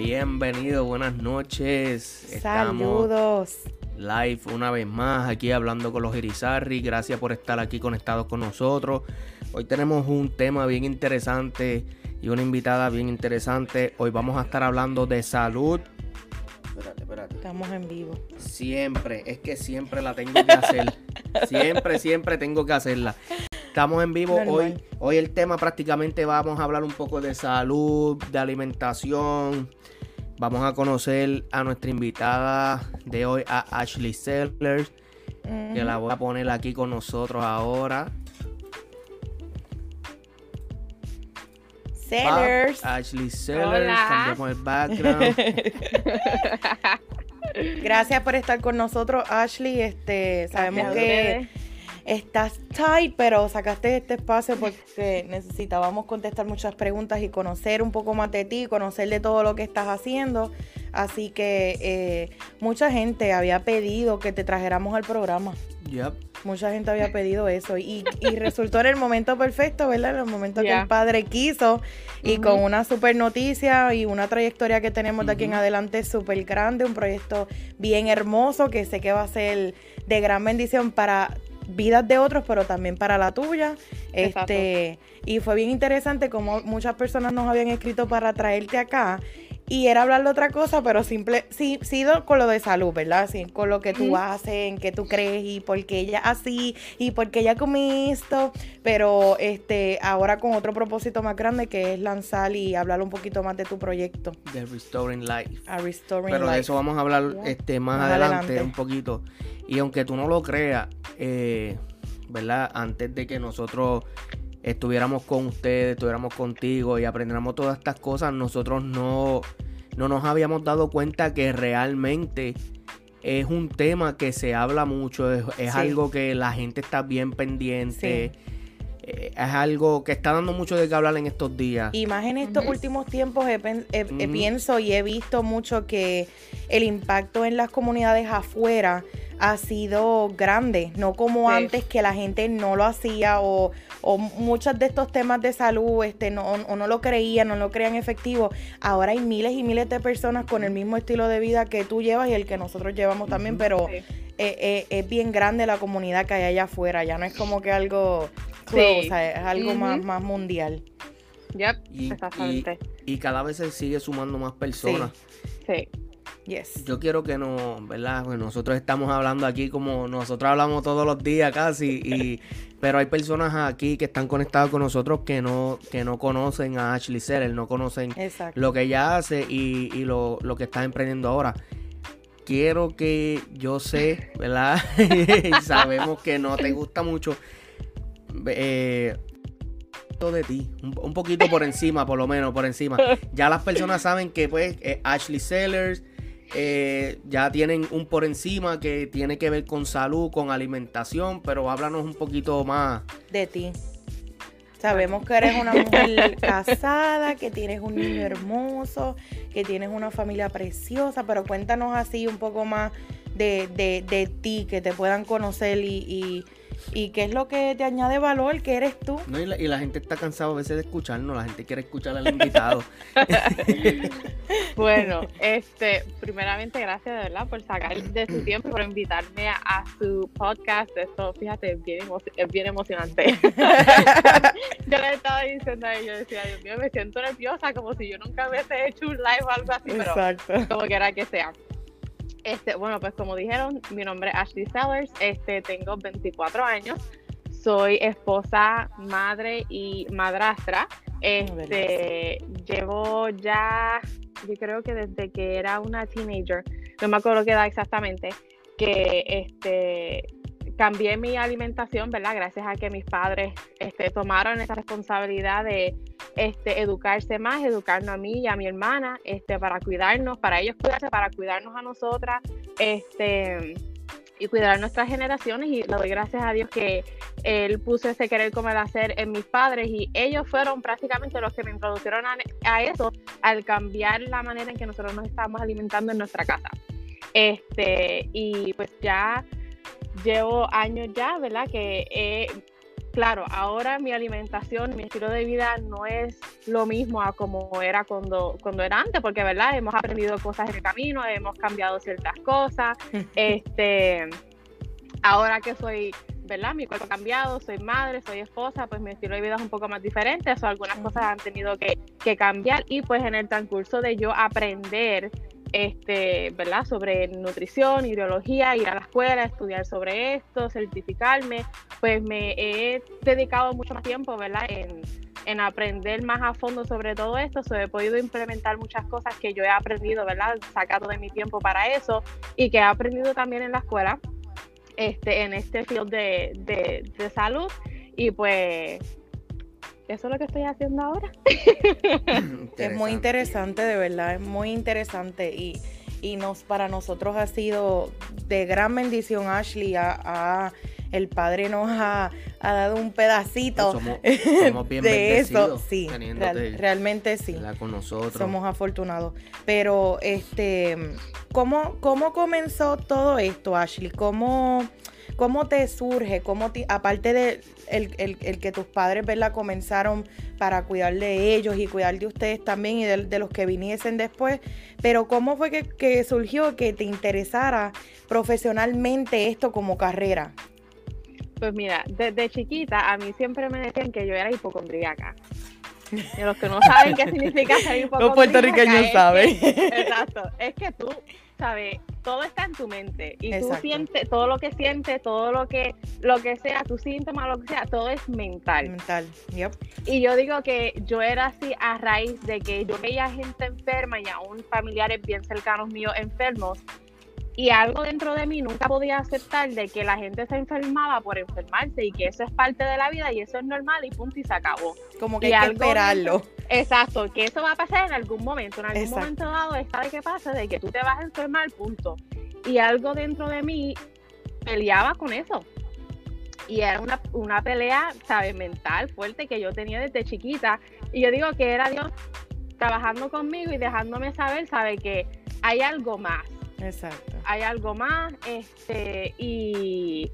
Bienvenido, buenas noches. Saludos. live una vez más aquí hablando con los Irizarri. Gracias por estar aquí conectados con nosotros. Hoy tenemos un tema bien interesante y una invitada bien interesante. Hoy vamos a estar hablando de salud. Espérate, espérate. Estamos en vivo. Siempre, es que siempre la tengo que hacer. siempre, siempre tengo que hacerla. Estamos en vivo hoy. Hoy el tema prácticamente vamos a hablar un poco de salud, de alimentación. Vamos a conocer a nuestra invitada de hoy, a Ashley Sellers, que la voy a poner aquí con nosotros ahora. Sellers. Ashley Sellers, cambiamos el background. Gracias por estar con nosotros, Ashley. Este, sabemos que estás tight, pero sacaste este espacio porque necesitábamos contestar muchas preguntas y conocer un poco más de ti, conocer de todo lo que estás haciendo. Así que eh, mucha gente había pedido que te trajéramos al programa. Yep. Mucha gente había pedido eso y, resultó en el momento perfecto, ¿verdad? En el momento que el padre quiso y con una super noticia y una trayectoria que tenemos de aquí en adelante súper grande, un proyecto bien hermoso que sé que va a ser de gran bendición para vidas de otros, pero también para la tuya. Este, y fue bien interesante como muchas personas nos habían escrito para traerte acá y era hablar de otra cosa, pero simple, sí, sido con lo de salud, ¿verdad? Así, con lo que tú haces, en qué tú crees y por qué ella así y por qué ella comí esto, pero este, ahora con otro propósito más grande que es lanzar y hablar un poquito más de tu proyecto. De Restoring Life. A Restoring pero de eso vamos a hablar este, más, adelante, un poquito. Y aunque tú no lo creas, eh, ¿verdad? Antes de que nosotros estuviéramos con ustedes, estuviéramos contigo y aprendiéramos todas estas cosas, nosotros no, no nos habíamos dado cuenta que realmente es un tema que se habla mucho, es, algo que la gente está bien pendiente. Eh, es algo que está dando mucho de qué hablar en estos días. Y más en estos últimos tiempos pienso y he visto mucho que el impacto en las comunidades afuera ha sido grande, no como antes que la gente no lo hacía o, muchos de estos temas de salud este, no, o no lo creían, no lo creían efectivo. Ahora hay miles y miles de personas con el mismo estilo de vida que tú llevas y el que nosotros llevamos también, pero eh, eh, es bien grande la comunidad que hay allá afuera, ya no es como que algo, es algo más, más mundial. Yep, y, exactamente. Y, cada vez se sigue sumando más personas. sí. Yo quiero que no, ¿verdad? Pues nosotros estamos hablando aquí como nosotros hablamos todos los días casi, y, pero hay personas aquí que están conectadas con nosotros que no, que no conocen a Ashley Seller, no conocen lo que ella hace y, lo, que está emprendiendo ahora. Quiero que yo sé, ¿verdad? y sabemos que no te gusta mucho. Eh, de ti, un, poquito por encima, por lo menos por encima. Ya las personas saben que pues Ashley Sellers eh, ya tienen un por encima que tiene que ver con salud, con alimentación, pero háblanos un poquito más de ti. Sabemos que eres una mujer casada, que tienes un niño hermoso, que tienes una familia preciosa, pero cuéntanos así un poco más de, de, ti, que te puedan conocer y ¿Y qué es lo que te añade valor? ¿Qué eres tú? No, y, la, gente está cansada a veces de escucharnos, la gente quiere escuchar al invitado. bueno, este, primeramente gracias de verdad por sacar de su tiempo, por invitarme a, su podcast. Esto, fíjate, es bien, es bien emocionante. yo le estaba diciendo a ellos, decía, Dios mío, me siento nerviosa, como si yo nunca hubiese hecho un live o algo así, pero como quiera que sea. Este, bueno, pues como dijeron, mi nombre es Ashley Sellers, este, tengo 24 años, soy esposa, madre y madrastra. Este, llevo ya, yo creo que desde que era una teenager, no me acuerdo qué edad exactamente, que este, cambié mi alimentación, ¿verdad? Gracias a que mis padres este, tomaron esa responsabilidad de este, educarse más, educarnos a mí y a mi hermana, este, para cuidarnos, para ellos cuidarse, para cuidarnos a nosotras, este, y cuidar nuestras generaciones. Y le doy gracias a Dios que Él puso ese querer comer hacer en mis padres y ellos fueron prácticamente los que me introdujeron a, a eso al cambiar la manera en que nosotros nos estábamos alimentando en nuestra casa. Este, y pues ya llevo años ya, ¿verdad? Que he claro, ahora mi alimentación, mi estilo de vida no es lo mismo a como era cuando, cuando era antes, porque, ¿verdad? Hemos aprendido cosas en el camino, hemos cambiado ciertas cosas. este, ahora que soy, ¿verdad? Mi cuerpo ha cambiado, soy madre, soy esposa, pues mi estilo de vida es un poco más diferente, eso algunas cosas han tenido que, que cambiar y pues en el transcurso de yo aprender este, ¿verdad? Sobre nutrición, ideología, ir a la escuela, estudiar sobre esto, certificarme, pues me he dedicado mucho más tiempo, ¿verdad? En, aprender más a fondo sobre todo esto, so, he podido implementar muchas cosas que yo he aprendido, ¿verdad? Sacado de mi tiempo para eso y que he aprendido también en la escuela, este, en este field de, de, de salud y pues eso es lo que estoy haciendo ahora. es muy interesante, de verdad, es muy interesante y, nos para nosotros ha sido de gran bendición, Ashley. A, el Padre nos ha, dado un pedacito de eso. Sí, realmente sí. Con nosotros. Somos afortunados. Pero, este, ¿cómo, ¿cómo comenzó todo esto, Ashley? ¿Cómo ¿Cómo te surge? ¿Cómo aparte de el, que tus padres ¿verdad? comenzaron para cuidar de ellos y cuidar de ustedes también y de, los que viniesen después, pero ¿cómo fue que, surgió que te interesara profesionalmente esto como carrera? Pues mira, desde chiquita a mí siempre me decían que yo era hipocondríaca. Y los que no saben qué significa ser hipocondríaca. Los puertorriqueños saben. exacto. Es que tú sabes, todo está en tu mente y tú sientes todo lo que sientes, todo lo que lo que sea, tu síntoma, lo que sea, todo es mental. Mental, yep. Y yo digo que yo era así a raíz de que yo veía gente enferma y aún familiares bien cercanos míos enfermos y algo dentro de mí nunca podía aceptar de que la gente se enfermaba por enfermarse y que eso es parte de la vida y eso es normal y punto y se acabó. Como que hay que esperarlo. Exacto, que eso va a pasar en algún momento, en algún momento dado está de que pasa, de que tú te vas a enfermar, punto. Y algo dentro de mí peleaba con eso. Y era una, una pelea, ¿sabes? Mental fuerte que yo tenía desde chiquita. Y yo digo que era Dios trabajando conmigo y dejándome saber, ¿sabe? Que hay algo más Exacto. Hay algo más, este, y,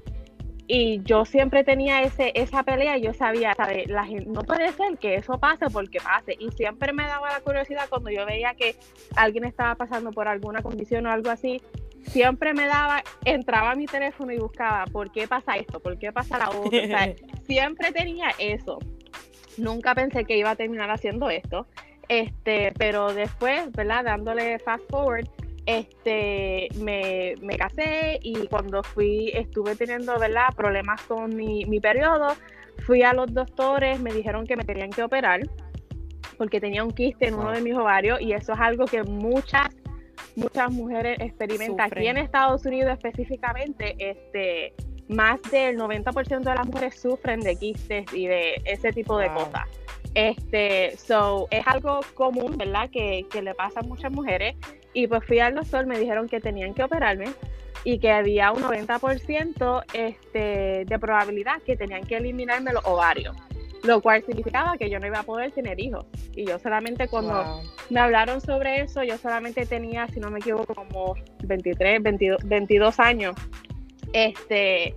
y yo siempre tenía ese, esa pelea, y yo sabía, ¿sabes? La gente, no puede ser que eso pase porque pase, y siempre me daba la curiosidad cuando yo veía que alguien estaba pasando por alguna condición o algo así, siempre me daba, entraba a mi teléfono y buscaba, ¿por qué pasa esto? ¿Por qué pasa la otra? siempre tenía eso. Nunca pensé que iba a terminar haciendo esto. Este, pero después, ¿verdad? Dándole fast forward, este, me, me, casé y cuando fui, estuve teniendo, ¿verdad? Problemas con mi, mi periodo, fui a los doctores, me dijeron que me tenían que operar porque tenía un quiste en uno de mis ovarios y eso es algo que muchas muchas mujeres experimentan. Aquí en Estados Unidos específicamente este más del 90% de las mujeres sufren de quistes y de ese tipo de cosas. Este so es algo común verdad que, que le pasa a muchas mujeres. Y pues fui al doctor, me dijeron que tenían que operarme y que había un 90% este, de probabilidad que tenían que eliminarme los ovarios, lo cual significaba que yo no iba a poder tener hijos. Y yo solamente cuando me hablaron sobre eso, yo solamente tenía, si no me equivoco, como 23, 22, 22 años. Este,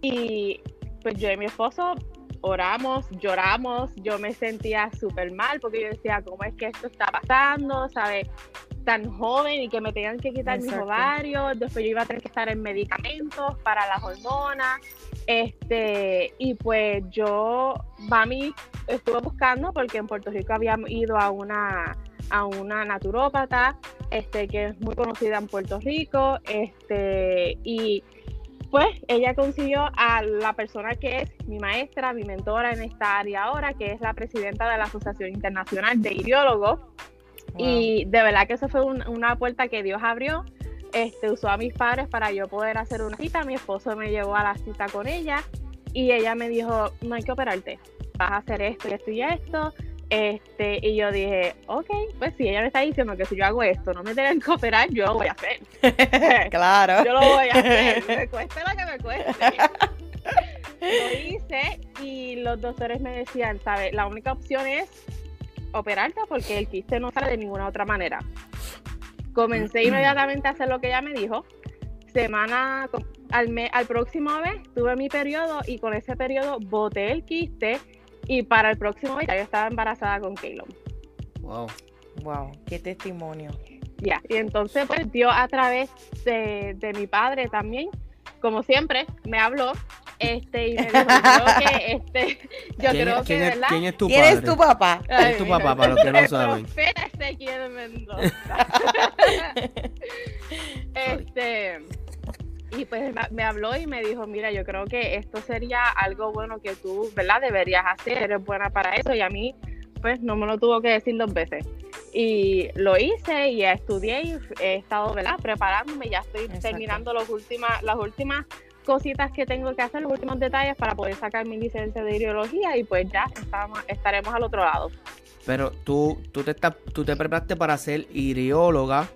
y pues yo y mi esposo oramos, lloramos, yo me sentía súper mal porque yo decía, ¿cómo es que esto está pasando? ¿Sabes? tan joven y que me tenían que quitar mis ovarios, después yo iba a tener que estar en medicamentos para las hormonas, este, y pues yo, mami, estuve buscando porque en Puerto Rico habíamos ido a una a una naturópata, este, que es muy conocida en Puerto Rico, este, y pues ella consiguió a la persona que es mi maestra, mi mentora en esta área ahora, que es la presidenta de la Asociación Internacional de Ideólogos, y de verdad que eso fue una puerta que Dios abrió. Este, usó a mis padres para yo poder hacer una cita. Mi esposo me llevó a la cita con ella y ella me dijo, no hay que operarte, vas a hacer esto y esto y esto. Este, y yo dije, ok, pues si ella me está diciendo que si yo hago esto no me tienen que operar, yo lo voy a hacer. claro. Yo lo voy a hacer, me cueste lo que me cueste. lo hice y los doctores me decían, ¿sabes? La única opción es operarte porque el quiste no sale de ninguna otra manera. Comencé inmediatamente a hacer lo que ella me dijo. Semana, al, al próximo mes tuve mi periodo y con ese periodo boté el quiste y para el próximo ya yo estaba embarazada con Caleb. Wow. Wow, qué testimonio. Ya, y entonces pues Dios a través de, de mi padre también, como siempre, me habló este, y me dijo, que, este, yo creo que, ¿quién ¿verdad? ¿Quién es tu ¿Quién padre? es tu papá? ¿Quién es tu papá, para los que no saben? Profeta Ezequiel Mendoza. este, y pues me- habló y me dijo, mira, yo creo que esto sería algo bueno que tú, ¿verdad? Deberías hacer, eres buena para eso. Y a mí, pues, no me lo tuvo que decir dos veces. Y lo hice y estudié y he estado, ¿verdad? Preparándome, ya estoy Exacto. terminando los últimas, las últimas cositas que tengo que hacer, los últimos detalles para poder sacar mi licencia de ideología y pues ya estamos, estaremos al otro lado. Pero tú, tú te estás, tú te preparaste para ser irióloga,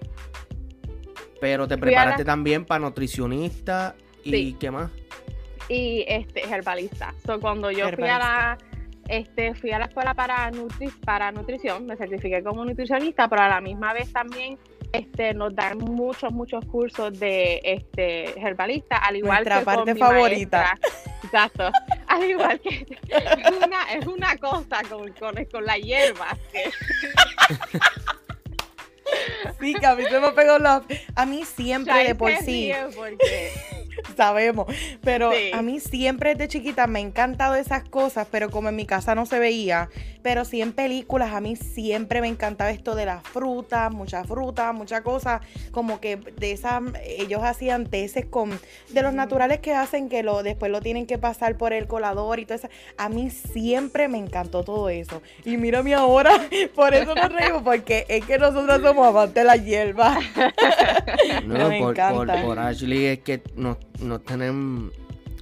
pero te la- preparaste también para nutricionista y Sí. qué más. y este herbalista. So, cuando yo fui a la este fui a la escuela para nutri para nutrición, me certifiqué como nutricionista, pero a la misma vez también este nos dan muchos muchos cursos de este herbalista, al igual Nuestra que con parte mi favorita. maestra. Exacto. Al igual que es una es una cosa con, con, con la hierba que Sí, que a mí se me pegó la... A mí siempre Shai de por sí, porque sabemos, pero Sí. a mí siempre desde chiquita me han encantado esas cosas, pero como en mi casa no se veía, pero sí en películas a mí siempre me encantaba esto de las frutas, muchas frutas, muchas cosas, como que de esas, ellos hacían teces con, de los naturales que hacen que lo, después lo tienen que pasar por el colador y todo eso, a mí siempre me encantó todo eso, y mírame ahora, por eso nos reímos, porque es que nosotros somos la hierba. No, por Ashley es que nos, nos tienen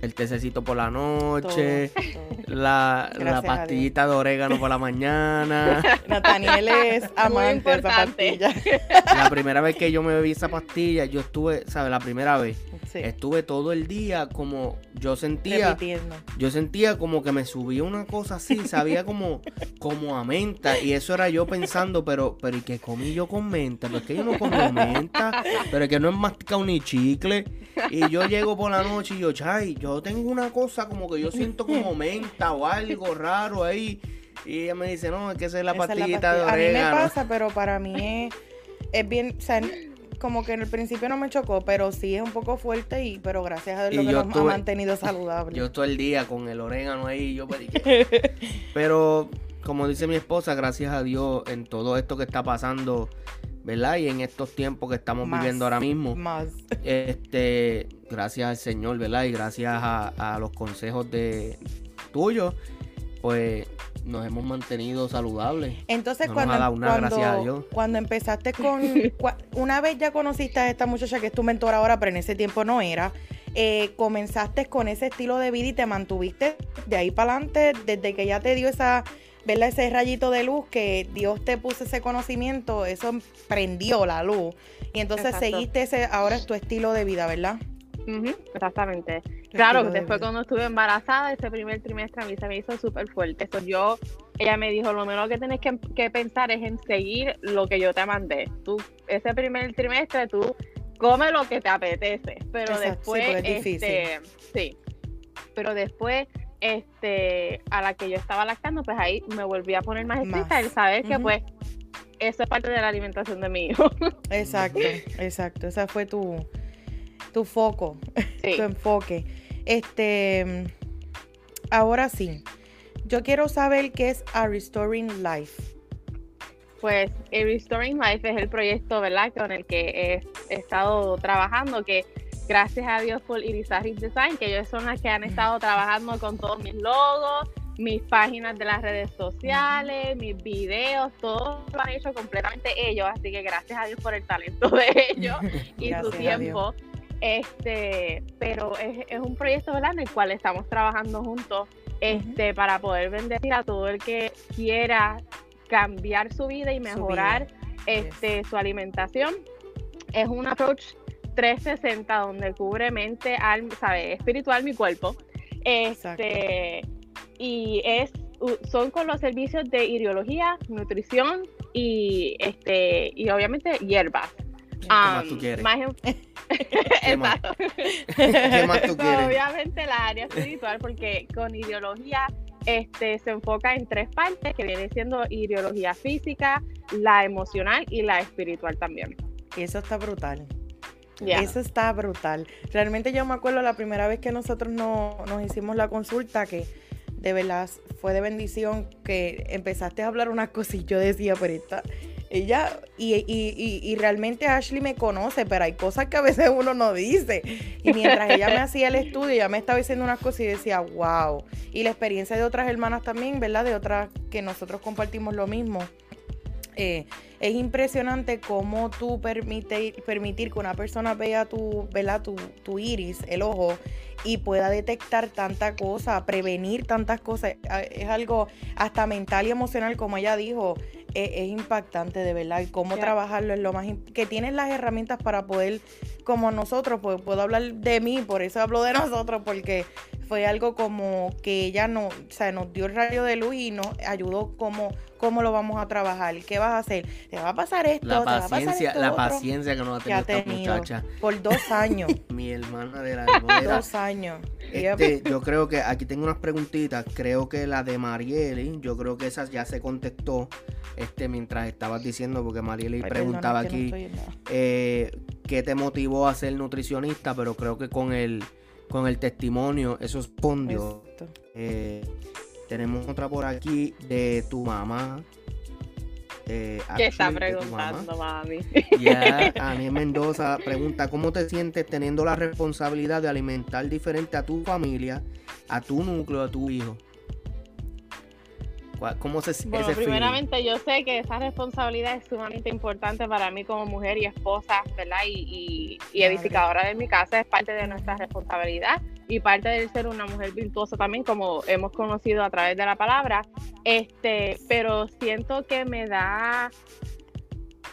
el tececito por la noche, Todo, la, la pastillita de orégano por la mañana. Nathaniel es amante de esa pastilla. La primera vez que yo me bebí esa pastilla, yo estuve, ¿sabes? La primera vez, Sí, estuve todo el día como yo sentía, repitiendo. yo sentía como que me subía una cosa así, sabía como, como a menta, y eso era yo pensando, pero, pero ¿y qué comí yo con menta? Pues que yo no como menta, pero es que no he masticado ni chicle, y yo llego por la noche y yo, chay, yo tengo una cosa como que yo siento como menta o algo raro ahí, y ella me dice, no, es que esa es la Esa es la pastillita de pastilla. A mí me orégano. pasa, pero para mí es, es bien, o sea, como que en el principio no me chocó, pero sí es un poco fuerte, y pero gracias a Dios Y lo que nos ha mantenido saludable. Yo todo el día con el orégano ahí, yo. Pero, como dice mi esposa, gracias a Dios en todo esto que está pasando, ¿verdad? Y en estos tiempos que estamos Más. viviendo ahora mismo, Más. este, gracias al Señor, ¿verdad? Y gracias a, a los consejos de tuyos, pues nos hemos mantenido saludables. Entonces, No nos cuando, ha dado nada, cuando, gracias a Dios. cuando empezaste con. cua- una vez ya conociste a esta muchacha que es tu mentora ahora, pero en ese tiempo no era. eh, comenzaste con ese estilo de vida y te mantuviste de ahí para adelante, desde que ya te dio esa. ¿Verdad? Ese rayito de luz que Dios te puso ese conocimiento, eso prendió la luz. Y entonces Exacto. seguiste ese, ahora es tu estilo de vida, ¿verdad? Exactamente. Tu Claro, de después vida. cuando estuve embarazada, ese primer trimestre a mí se me hizo súper fuerte. Eso yo, ella me dijo, lo menos que tienes que, que pensar es en seguir lo que yo te mandé. Tú, ese primer trimestre, tú come lo que te apetece. Pero Exacto, sí, después, porque es difícil. este, sí. Pero después, este, a la que yo estaba lactando, pues ahí me volví a poner más estricta, el saber que pues eso es parte de la alimentación de mi hijo. Exacto, exacto. Ese fue tu, tu foco. Sí. tu enfoque. Este, ahora sí, yo quiero saber qué es A Restoring Life. Pues el Restoring Life es el proyecto, ¿verdad? Con el que he, he estado trabajando, que gracias a Dios por Irizarry Design, que ellos son las que han estado trabajando con todos mis logos, mis páginas de las redes sociales, mis videos, todo lo han hecho completamente ellos, así que gracias a Dios por el talento de ellos y Gracias su tiempo. Este, pero es, es un proyecto ¿verdad? en el cual estamos trabajando juntos este, para poder bendecir a todo el que quiera cambiar su vida y mejorar este, su alimentación. Es un approach 360 donde cubre mente, alma, sabe, espiritual, mi cuerpo. Este, y es son con los servicios de ideología, nutrición y este y obviamente hierbas. ¿Qué más tú quieres? ¿Qué, más? ¿Qué más tú quieres? Obviamente la área espiritual, porque con ideología este, se enfoca en tres partes, que viene siendo ideología física, la emocional y la espiritual también. Y eso está brutal. Eso está brutal. Realmente yo me acuerdo la primera vez que nosotros no, nos hicimos la consulta que de verdad fue de bendición que empezaste a hablar unas cosas y yo decía, pero esta, ella, y, y, y, realmente Ashley me conoce, pero hay cosas que a veces uno no dice. Y mientras ella me hacía el estudio, ella me estaba diciendo unas cosas y decía, wow. Y la experiencia de otras hermanas también, ¿verdad? De otras que nosotros compartimos lo mismo. Eh, es impresionante cómo tú permite, permitir que una persona vea tu, ¿verdad? Tu, tu, iris, el ojo, y pueda detectar tanta cosa, prevenir tantas cosas. Es algo hasta mental y emocional, como ella dijo es, impactante de verdad y cómo trabajarlo es lo más que tienes las herramientas para poder como nosotros pues puedo hablar de mí por eso hablo de nosotros porque fue algo como que ella no, o sea, nos dio el rayo de luz y nos ayudó como cómo lo vamos a trabajar, qué vas a hacer, te va a pasar esto, la paciencia, la paciencia que nos ha tenido, esta muchacha. por dos años, mi hermana de la dos años. Este, yo creo que aquí tengo unas preguntitas, creo que la de Marieli, yo creo que esa ya se contestó, este, mientras estabas diciendo, porque Marieli preguntaba aquí eh, qué te motivó a ser nutricionista, pero creo que con el con el testimonio, eso es pondio. Eh, tenemos otra por aquí de tu mamá. Eh, ¿Qué está preguntando, mami? Ya, Ani Mendoza pregunta, ¿cómo te sientes teniendo la responsabilidad de alimentar diferente a tu familia, a tu núcleo, a tu hijo? ¿Cómo se Bueno, primeramente yo sé que esa responsabilidad es sumamente importante para mí como mujer y esposa, ¿verdad? Y, edificadora de mi casa es parte de nuestra responsabilidad y parte de ser una mujer virtuosa también, como hemos conocido a través de la palabra. Este, pero siento que me da,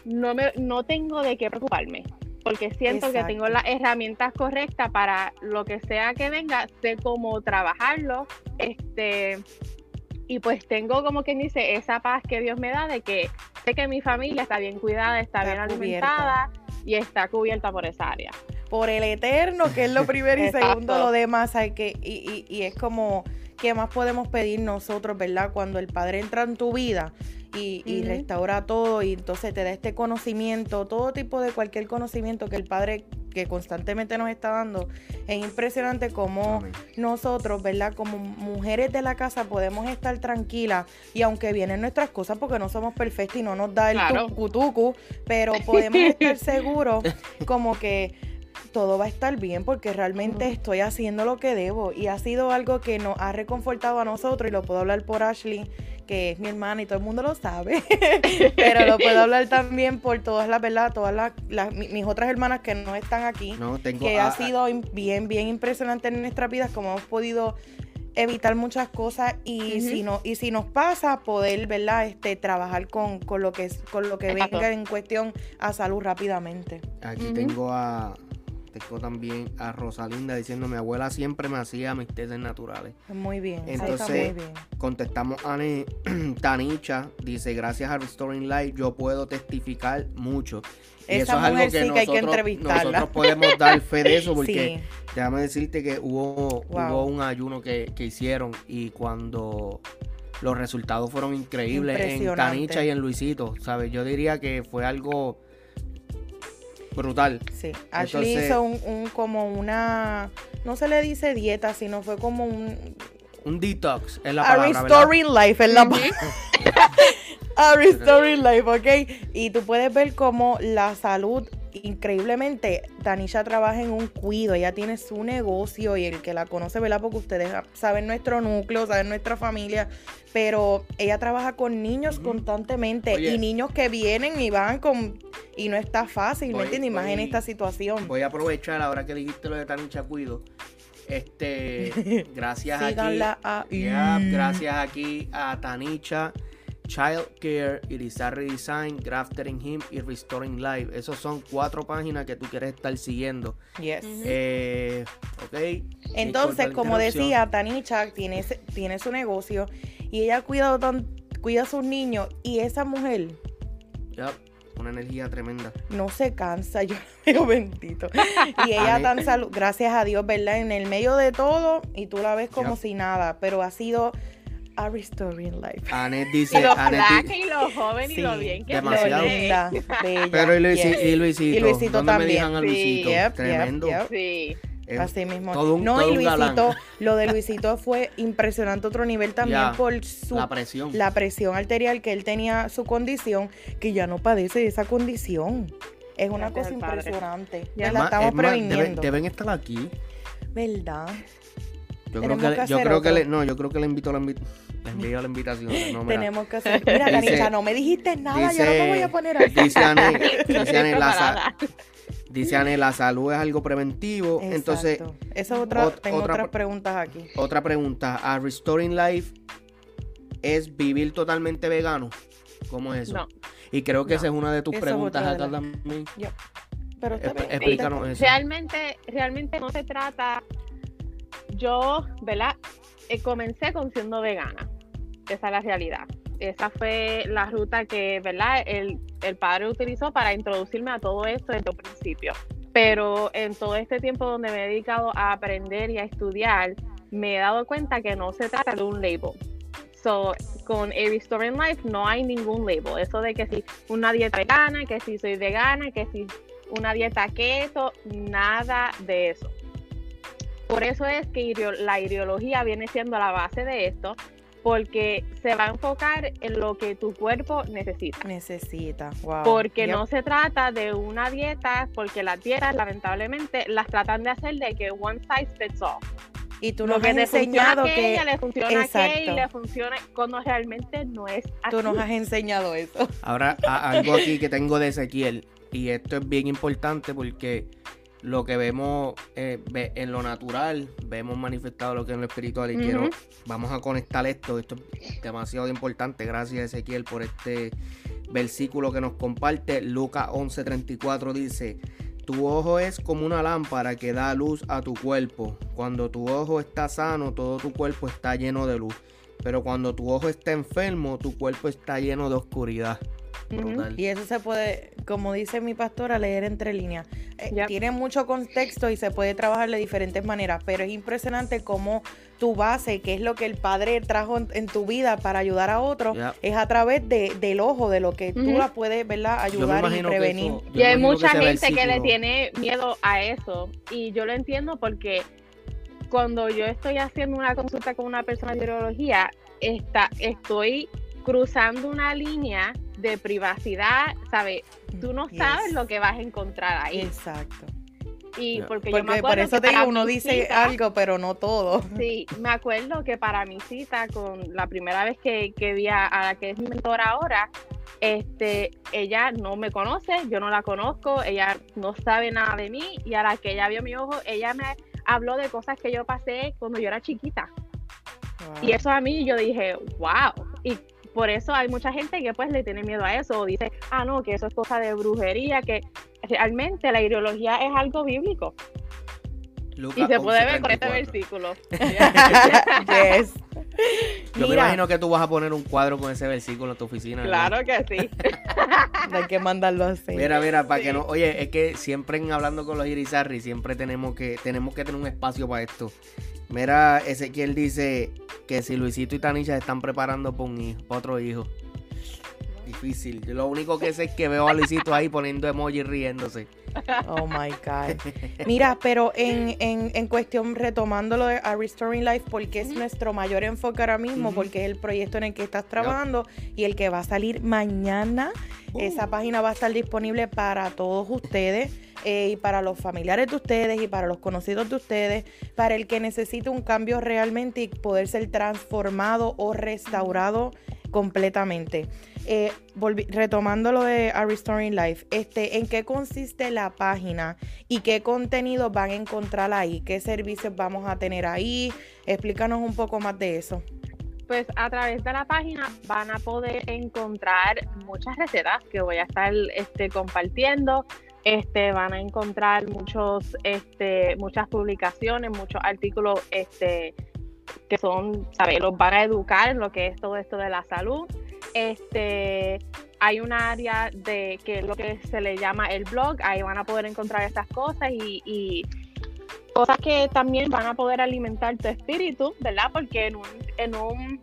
no me, no tengo de qué preocuparme porque siento que tengo las herramientas correctas para lo que sea que venga, sé cómo trabajarlo, este, y pues tengo como quien dice esa paz que Dios me da de que sé que mi familia está bien cuidada, está, bien alimentada y está cubierta por esa área. Por el eterno, que es lo primero y segundo, lo demás hay que, y, y, y es como, ¿qué más podemos pedir nosotros, verdad? Cuando el Padre entra en tu vida y, restaura todo y entonces te da este conocimiento, todo tipo de cualquier conocimiento que el Padre que constantemente nos está dando. Es impresionante cómo nosotros, ¿verdad? Como mujeres de la casa podemos estar tranquilas y aunque vienen nuestras cosas porque no somos perfectas y no nos da el claro. pero podemos estar seguros como que todo va a estar bien porque realmente estoy haciendo lo que debo y ha sido algo que nos ha reconfortado a nosotros y lo puedo hablar por Ashley que es mi hermana y todo el mundo lo sabe, pero lo puedo hablar también por todas las, ¿verdad? Todas las, mis otras hermanas que no están aquí, que ha sido bien, bien impresionante en nuestras vidas, como hemos podido evitar muchas cosas y si no y si nos pasa poder verdad este trabajar con, lo que con lo que venga en cuestión a salud rápidamente. Aquí tengo a tengo también a Rosalinda diciendo mi abuela siempre me hacía mis naturales. Muy bien. Entonces contestamos a Tanicha, dice gracias a Restoring Life yo puedo testificar mucho. Y eso es algo que, nosotros, hay que entrevistarla. nosotros podemos dar fe de eso porque déjame decirte que hubo, hubo un ayuno que, que hicieron y cuando los resultados fueron increíbles en Tanicha y en Luisito, ¿sabes? Yo diría que fue algo brutal. Sí, Ashley hizo un, como una, no se le dice dieta, sino fue como un... Un detox, es la palabra, A restoring life, es la A restoring life, ¿ok? Y tú puedes ver cómo la salud increíblemente, Tanisha trabaja en un cuido, ella tiene su negocio y el que la conoce, ¿verdad? Porque ustedes saben nuestro núcleo, saben nuestra familia, pero ella trabaja con niños constantemente y niños que vienen y van con... Y no está fácil, ¿me entiendes? Más en esta situación. Voy a aprovechar ahora que dijiste lo de Tanisha Cuido. Este, gracias aquí. gracias aquí a Tanisha Child Care, Irizar Redesign, Grafting Him y Restoring Life. Esos son cuatro páginas que tú quieres estar siguiendo. Yes. Eh, ok. Entonces, como decía, Tanicha tiene, tiene su negocio y ella cuida, cuida a sus niños y esa mujer una energía tremenda. No se cansa, yo veo bendito. Y ella tan salud, gracias a Dios, ¿verdad? En el medio de todo, y tú la ves como si nada, pero ha sido a restoring life. Anet dice. Y lo flaca y lo joven y lo bien que demasiado. linda, bella. Pero y, Luisi- y Luisito. Y Luisito ¿Dónde me también. dejan a Sí, Luisito? yep, Tremendo. yep, yep. Sí. Así mismo. todo un- no, todo y un. Luisito, lo de Luisito fue impresionante a otro nivel también Ya, por su La presión. la presión arterial que él tenía su condición, que ya no padece de esa condición. Es una Gracias cosa impresionante. Ya. La más- estamos es más, previniendo. deben estar aquí. ¿Verdad? Yo creo que, que le- yo hacer creo que otro. le, no, yo creo que le invito a la, invi- le envío la invitación. No. Tenemos que hacer. Mira, Dice- no me dijiste nada, yo no me dice- voy a poner así. Dice Ane, dice Estoy Ane, la, dice Ane, la salud es algo preventivo. Entonces, Exacto. esa es otra, ot- tengo otra otras pre- preguntas aquí. otra pregunta. ¿A Restoring Life es vivir totalmente vegano? ¿Cómo es eso? No. Y creo que No. esa es una de tus Esa preguntas acá también. Pero está Esp- bien. explícanos eso. Realmente, realmente no se trata. Yo, ¿verdad? Eh, comencé con siendo vegana. Esa es la realidad. Esa fue la ruta que, ¿verdad? El, el padre utilizó para introducirme a todo esto desde el principio. Pero en todo este tiempo donde me he dedicado a aprender y a estudiar, me he dado cuenta que no se trata de un label. So, con A Restoring Life no hay ningún label. Eso de que si una dieta vegana, que si soy vegana, que si una dieta keto, nada de eso. Por eso es que la ideología viene siendo la base de esto, porque se va a enfocar en lo que tu cuerpo necesita. Necesita, wow. Porque Yep. no se trata de una dieta, porque las dietas lamentablemente las tratan de hacer de que one size fits all. Y tú Lo nos que has enseñado a que aquella, le funciona a aquella y Exacto. le funciona cuando realmente no es así. tú nos has enseñado eso. Ahora, a- algo aquí que tengo de Ezequiel, y esto es bien importante porque lo que vemos eh, en lo natural, vemos manifestado lo que es en lo espiritual, y quiero, vamos a conectar esto, esto es demasiado importante, gracias Ezequiel por este versículo que nos comparte, Lucas 11:34 dice, tu ojo es como una lámpara que da luz a tu cuerpo, cuando tu ojo está sano, todo tu cuerpo está lleno de luz. Pero cuando tu ojo está enfermo, tu cuerpo está lleno de oscuridad. Brutal. Y eso se puede, como dice mi pastora, leer entre líneas. Eh, Yep. Tiene mucho contexto y se puede trabajar de diferentes maneras, pero es impresionante cómo tu base, que es lo que el Padre trajo en, en tu vida para ayudar a otros, Yep. es a través de, del ojo, de lo que tú Ujú. la puedes, ¿verdad? Ayudar y prevenir. eso- Y hay mucha gente que le tiene miedo a eso. Y yo lo entiendo porque cuando yo estoy haciendo una consulta con una persona de urología, está, estoy cruzando una línea de privacidad, ¿sabes? Tú no Yes. sabes lo que vas a encontrar ahí. Exacto. Y Ya. porque, yo me Porque por eso que te digo, uno dice cita- algo, pero no todo. Sí, me acuerdo que para mi cita con la primera vez que, que vi a, a la que es mi mentora ahora, este, ella no me conoce, yo no la conozco, ella no sabe nada de mí y a la que ella vio mi ojo, ella me habló de cosas que yo pasé cuando yo era chiquita. Wow. Y eso a mí yo dije, wow. Y por eso hay mucha gente que pues le tiene miedo a eso o dice, ah, no, que eso es cosa de brujería, que realmente la ideología es algo bíblico. Y se puede ver con este 11:34. versículo. yes. Yo me imagino que tú vas a poner un cuadro con ese versículo en tu oficina. claro que sí. hay que mandarlo a hacer. Mira, mira, para que no. Oye, es que siempre en hablando con los Irizarri, siempre tenemos que, tenemos que tener un espacio para esto. Mira, Ezequiel dice que si Luisito y Tanisha están preparando para un hijo, pa' otro hijo. Difícil. Yo lo único que sé es que veo a Luisito ahí poniendo emoji riéndose. Oh my God. Mira, pero en, en, en cuestión, retomando lo de A Restoring Life, porque es nuestro mayor enfoque ahora mismo, porque es el proyecto en el que estás trabajando y el que va a salir mañana. Uh. Esa página va a estar disponible para todos ustedes eh, y para los familiares de ustedes y para los conocidos de ustedes, para el que necesite un cambio realmente y poder ser transformado o restaurado completamente. Eh, retomando lo de A Restoring Life, este, ¿en qué consiste la página y qué contenidos van a encontrar ahí? ¿Qué servicios vamos a tener ahí? Explícanos un poco más de eso. Pues a través de la página van a poder encontrar muchas recetas que voy a estar este, compartiendo. Este, van a encontrar muchos, este, muchas publicaciones, muchos artículos este, que son, ¿sabes? Los van a educar en lo que es todo esto de la salud. Este, hay un área de que es lo que se le llama el blog, ahí van a poder encontrar estas cosas y, cosas que también van a poder alimentar tu espíritu, ¿verdad? Porque en un, en un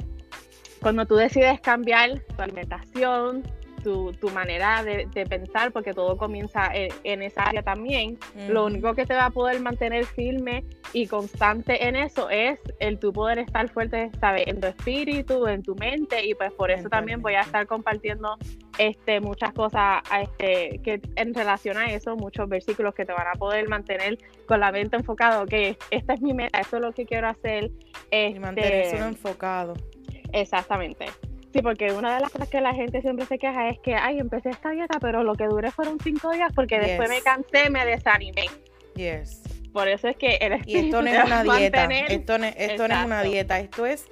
cuando tú decides cambiar tu alimentación, tu, tu manera de, pensar, porque todo comienza en, esa área también, lo único que te va a poder mantener firme y constante en eso es el tu poder estar fuerte, ¿sabes? En tu espíritu, en tu mente, y pues por eso también voy a estar compartiendo este, muchas cosas este, que en relación a eso, muchos versículos que te van a poder mantener con la mente enfocado, que esta es mi meta, esto es lo que quiero hacer. Este, y mantenerse enfocado. Exactamente. Sí, porque una de las cosas que la gente siempre se queja es que, ay, empecé esta dieta, pero lo que duré fueron cinco días porque después me cansé, me desanimé. Yes. Por eso es que el Y esto no es una dieta. Esto, no, esto no es una dieta. Esto es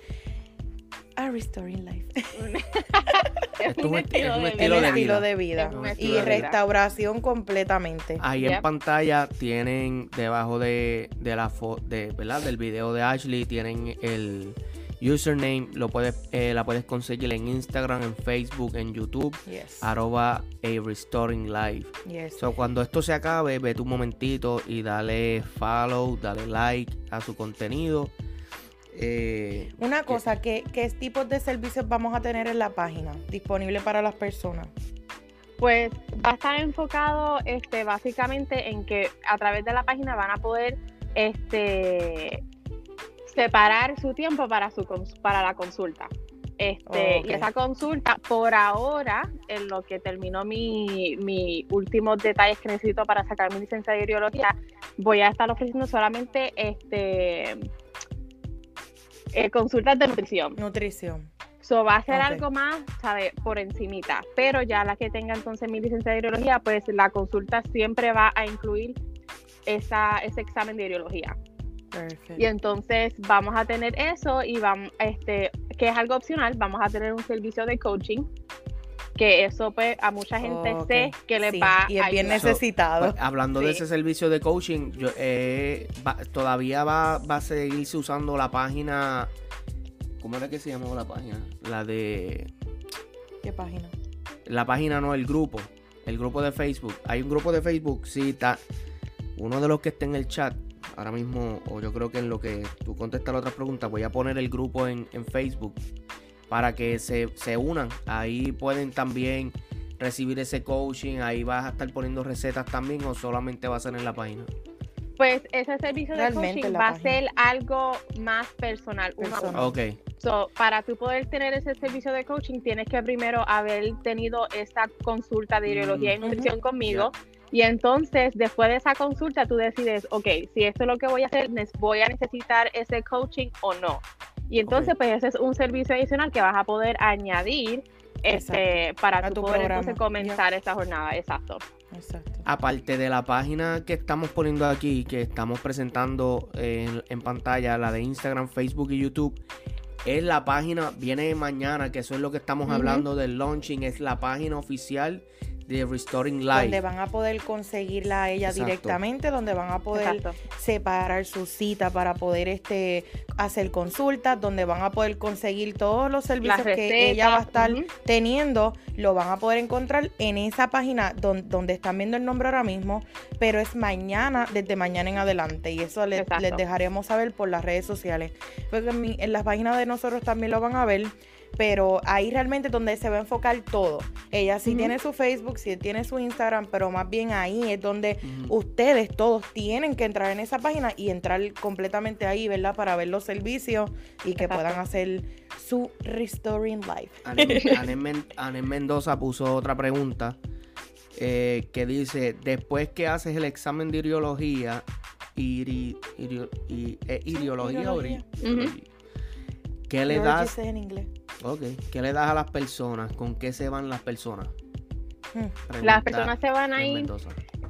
a restoring life. es, un, estilo, de, vida. y restauración completamente. Ahí en pantalla tienen debajo de, de la de, ¿verdad? del video de Ashley, tienen el username lo puedes, eh, la puedes conseguir en Instagram, en Facebook, en YouTube, arroba a restoring life. So, cuando esto se acabe, vete un momentito y dale follow, dale like a su contenido. Eh, Una cosa, ¿qué, ¿qué tipos de servicios vamos a tener en la página disponible para las personas? Pues va a estar enfocado este, básicamente en que a través de la página van a poder este, separar su tiempo para, su, para la consulta. Este, Y esa consulta, por ahora, en lo que terminó mi, mi últimos detalles que necesito para sacar mi licencia de ideología, voy a estar ofreciendo solamente este eh, consultas de nutrición. Nutrición. So, va a ser algo más, ¿sabe? Por encimita. Pero ya la que tenga entonces mi licencia de ideología, pues la consulta siempre va a incluir esa, ese examen de ideología. Y entonces vamos a tener eso y vamos, este, que es algo opcional, vamos a tener un servicio de coaching que eso pues a mucha gente sé que le va y es bien necesitado. Pues, hablando de ese servicio de coaching, yo, eh, todavía va, a seguirse usando la página, ¿cómo era que se llamaba la página? La de... ¿Qué página? La página no, el grupo, el grupo de Facebook. Hay un grupo de Facebook, sí, está. Uno de los que está en el chat ahora mismo, o yo creo que en lo que tú contestas la otra pregunta, voy a poner el grupo en, Facebook para que se, unan. Ahí pueden también recibir ese coaching, ahí vas a estar poniendo recetas también o solamente va a ser en la página. Pues ese servicio de coaching va a ser algo más personal. Ok. So, para tú poder tener ese servicio de coaching, tienes que primero haber tenido esa consulta de ideología y nutrición conmigo. Y entonces, después de esa consulta, tú decides, ok, si esto es lo que voy a hacer, voy a necesitar ese coaching o no. Y entonces, pues ese es un servicio adicional que vas a poder añadir este, para tu poder entonces comenzar esa jornada. Exacto. Exacto. Aparte de la página que estamos poniendo aquí, que estamos presentando en, pantalla, la de Instagram, Facebook y YouTube, es la página, viene mañana, que eso es lo que estamos hablando del launching, es la página oficial de Restoring Life. Donde van a poder conseguirla a ella directamente, donde van a poder separar su cita para poder este hacer consultas, donde van a poder conseguir todos los servicios que ella va a estar teniendo, lo van a poder encontrar en esa página donde, están viendo el nombre ahora mismo, pero es mañana, desde mañana en adelante, y eso les, dejaremos saber por las redes sociales. Porque en, en las páginas de nosotros también lo van a ver pero ahí realmente es donde se va a enfocar todo. Ella sí tiene su Facebook, sí tiene su Instagram, pero más bien ahí es donde ustedes todos tienen que entrar en esa página y entrar completamente ahí, ¿verdad? Para ver los servicios y que puedan hacer su Restoring Life. Anne Mendoza puso otra pregunta eh, que dice, después que haces el examen de ideología, iri, eh, ideología, ¿qué le das? en inglés. Ok. ¿Qué le das a las personas? ¿Con qué se van las personas? Hmm. las personas se van a ir.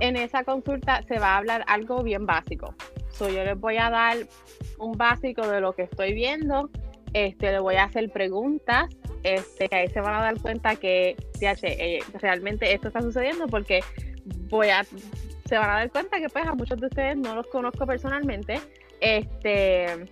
En esa consulta se va a hablar algo bien básico. So, yo les voy a dar un básico de lo que estoy viendo. Este, le voy a hacer preguntas. Este, que ahí se van a dar cuenta que eh, realmente esto está sucediendo porque voy a se van a dar cuenta que pues a muchos de ustedes no los conozco personalmente. Este,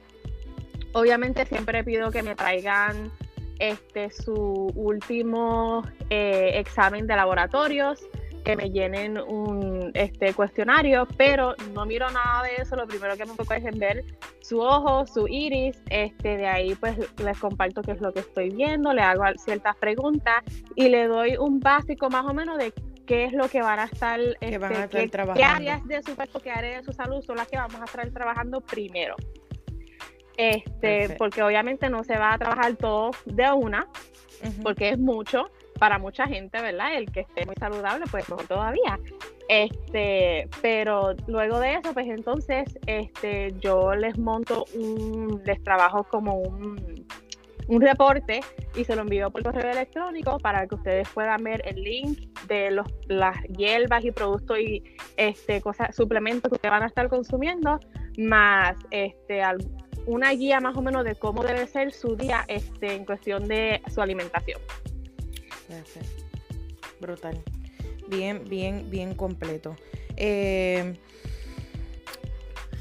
obviamente siempre pido que me traigan este, su último eh, examen de laboratorios, que me llenen un este, cuestionario, pero no miro nada de eso. Lo primero que me enfoco es en ver su ojo, su iris. Este, de ahí pues les comparto qué es lo que estoy viendo, le hago ciertas preguntas y le doy un básico más o menos de qué es lo que van a estar, este, qué, áreas de su cuerpo, qué áreas de su salud son las que vamos a estar trabajando primero. Este, porque obviamente no se va a trabajar todo de una, porque es mucho para mucha gente, ¿verdad? El que esté muy saludable, pues mejor todavía. Este, pero luego de eso, pues entonces, este, yo les monto un, les trabajo como un, un reporte y se lo envío por correo electrónico para que ustedes puedan ver el link de los, las hierbas y productos y este, cosas, suplementos que ustedes van a estar consumiendo, más este, una guía más o menos de cómo debe ser su día este, en cuestión de su alimentación. Brutal. Bien, bien, bien completo. Eh,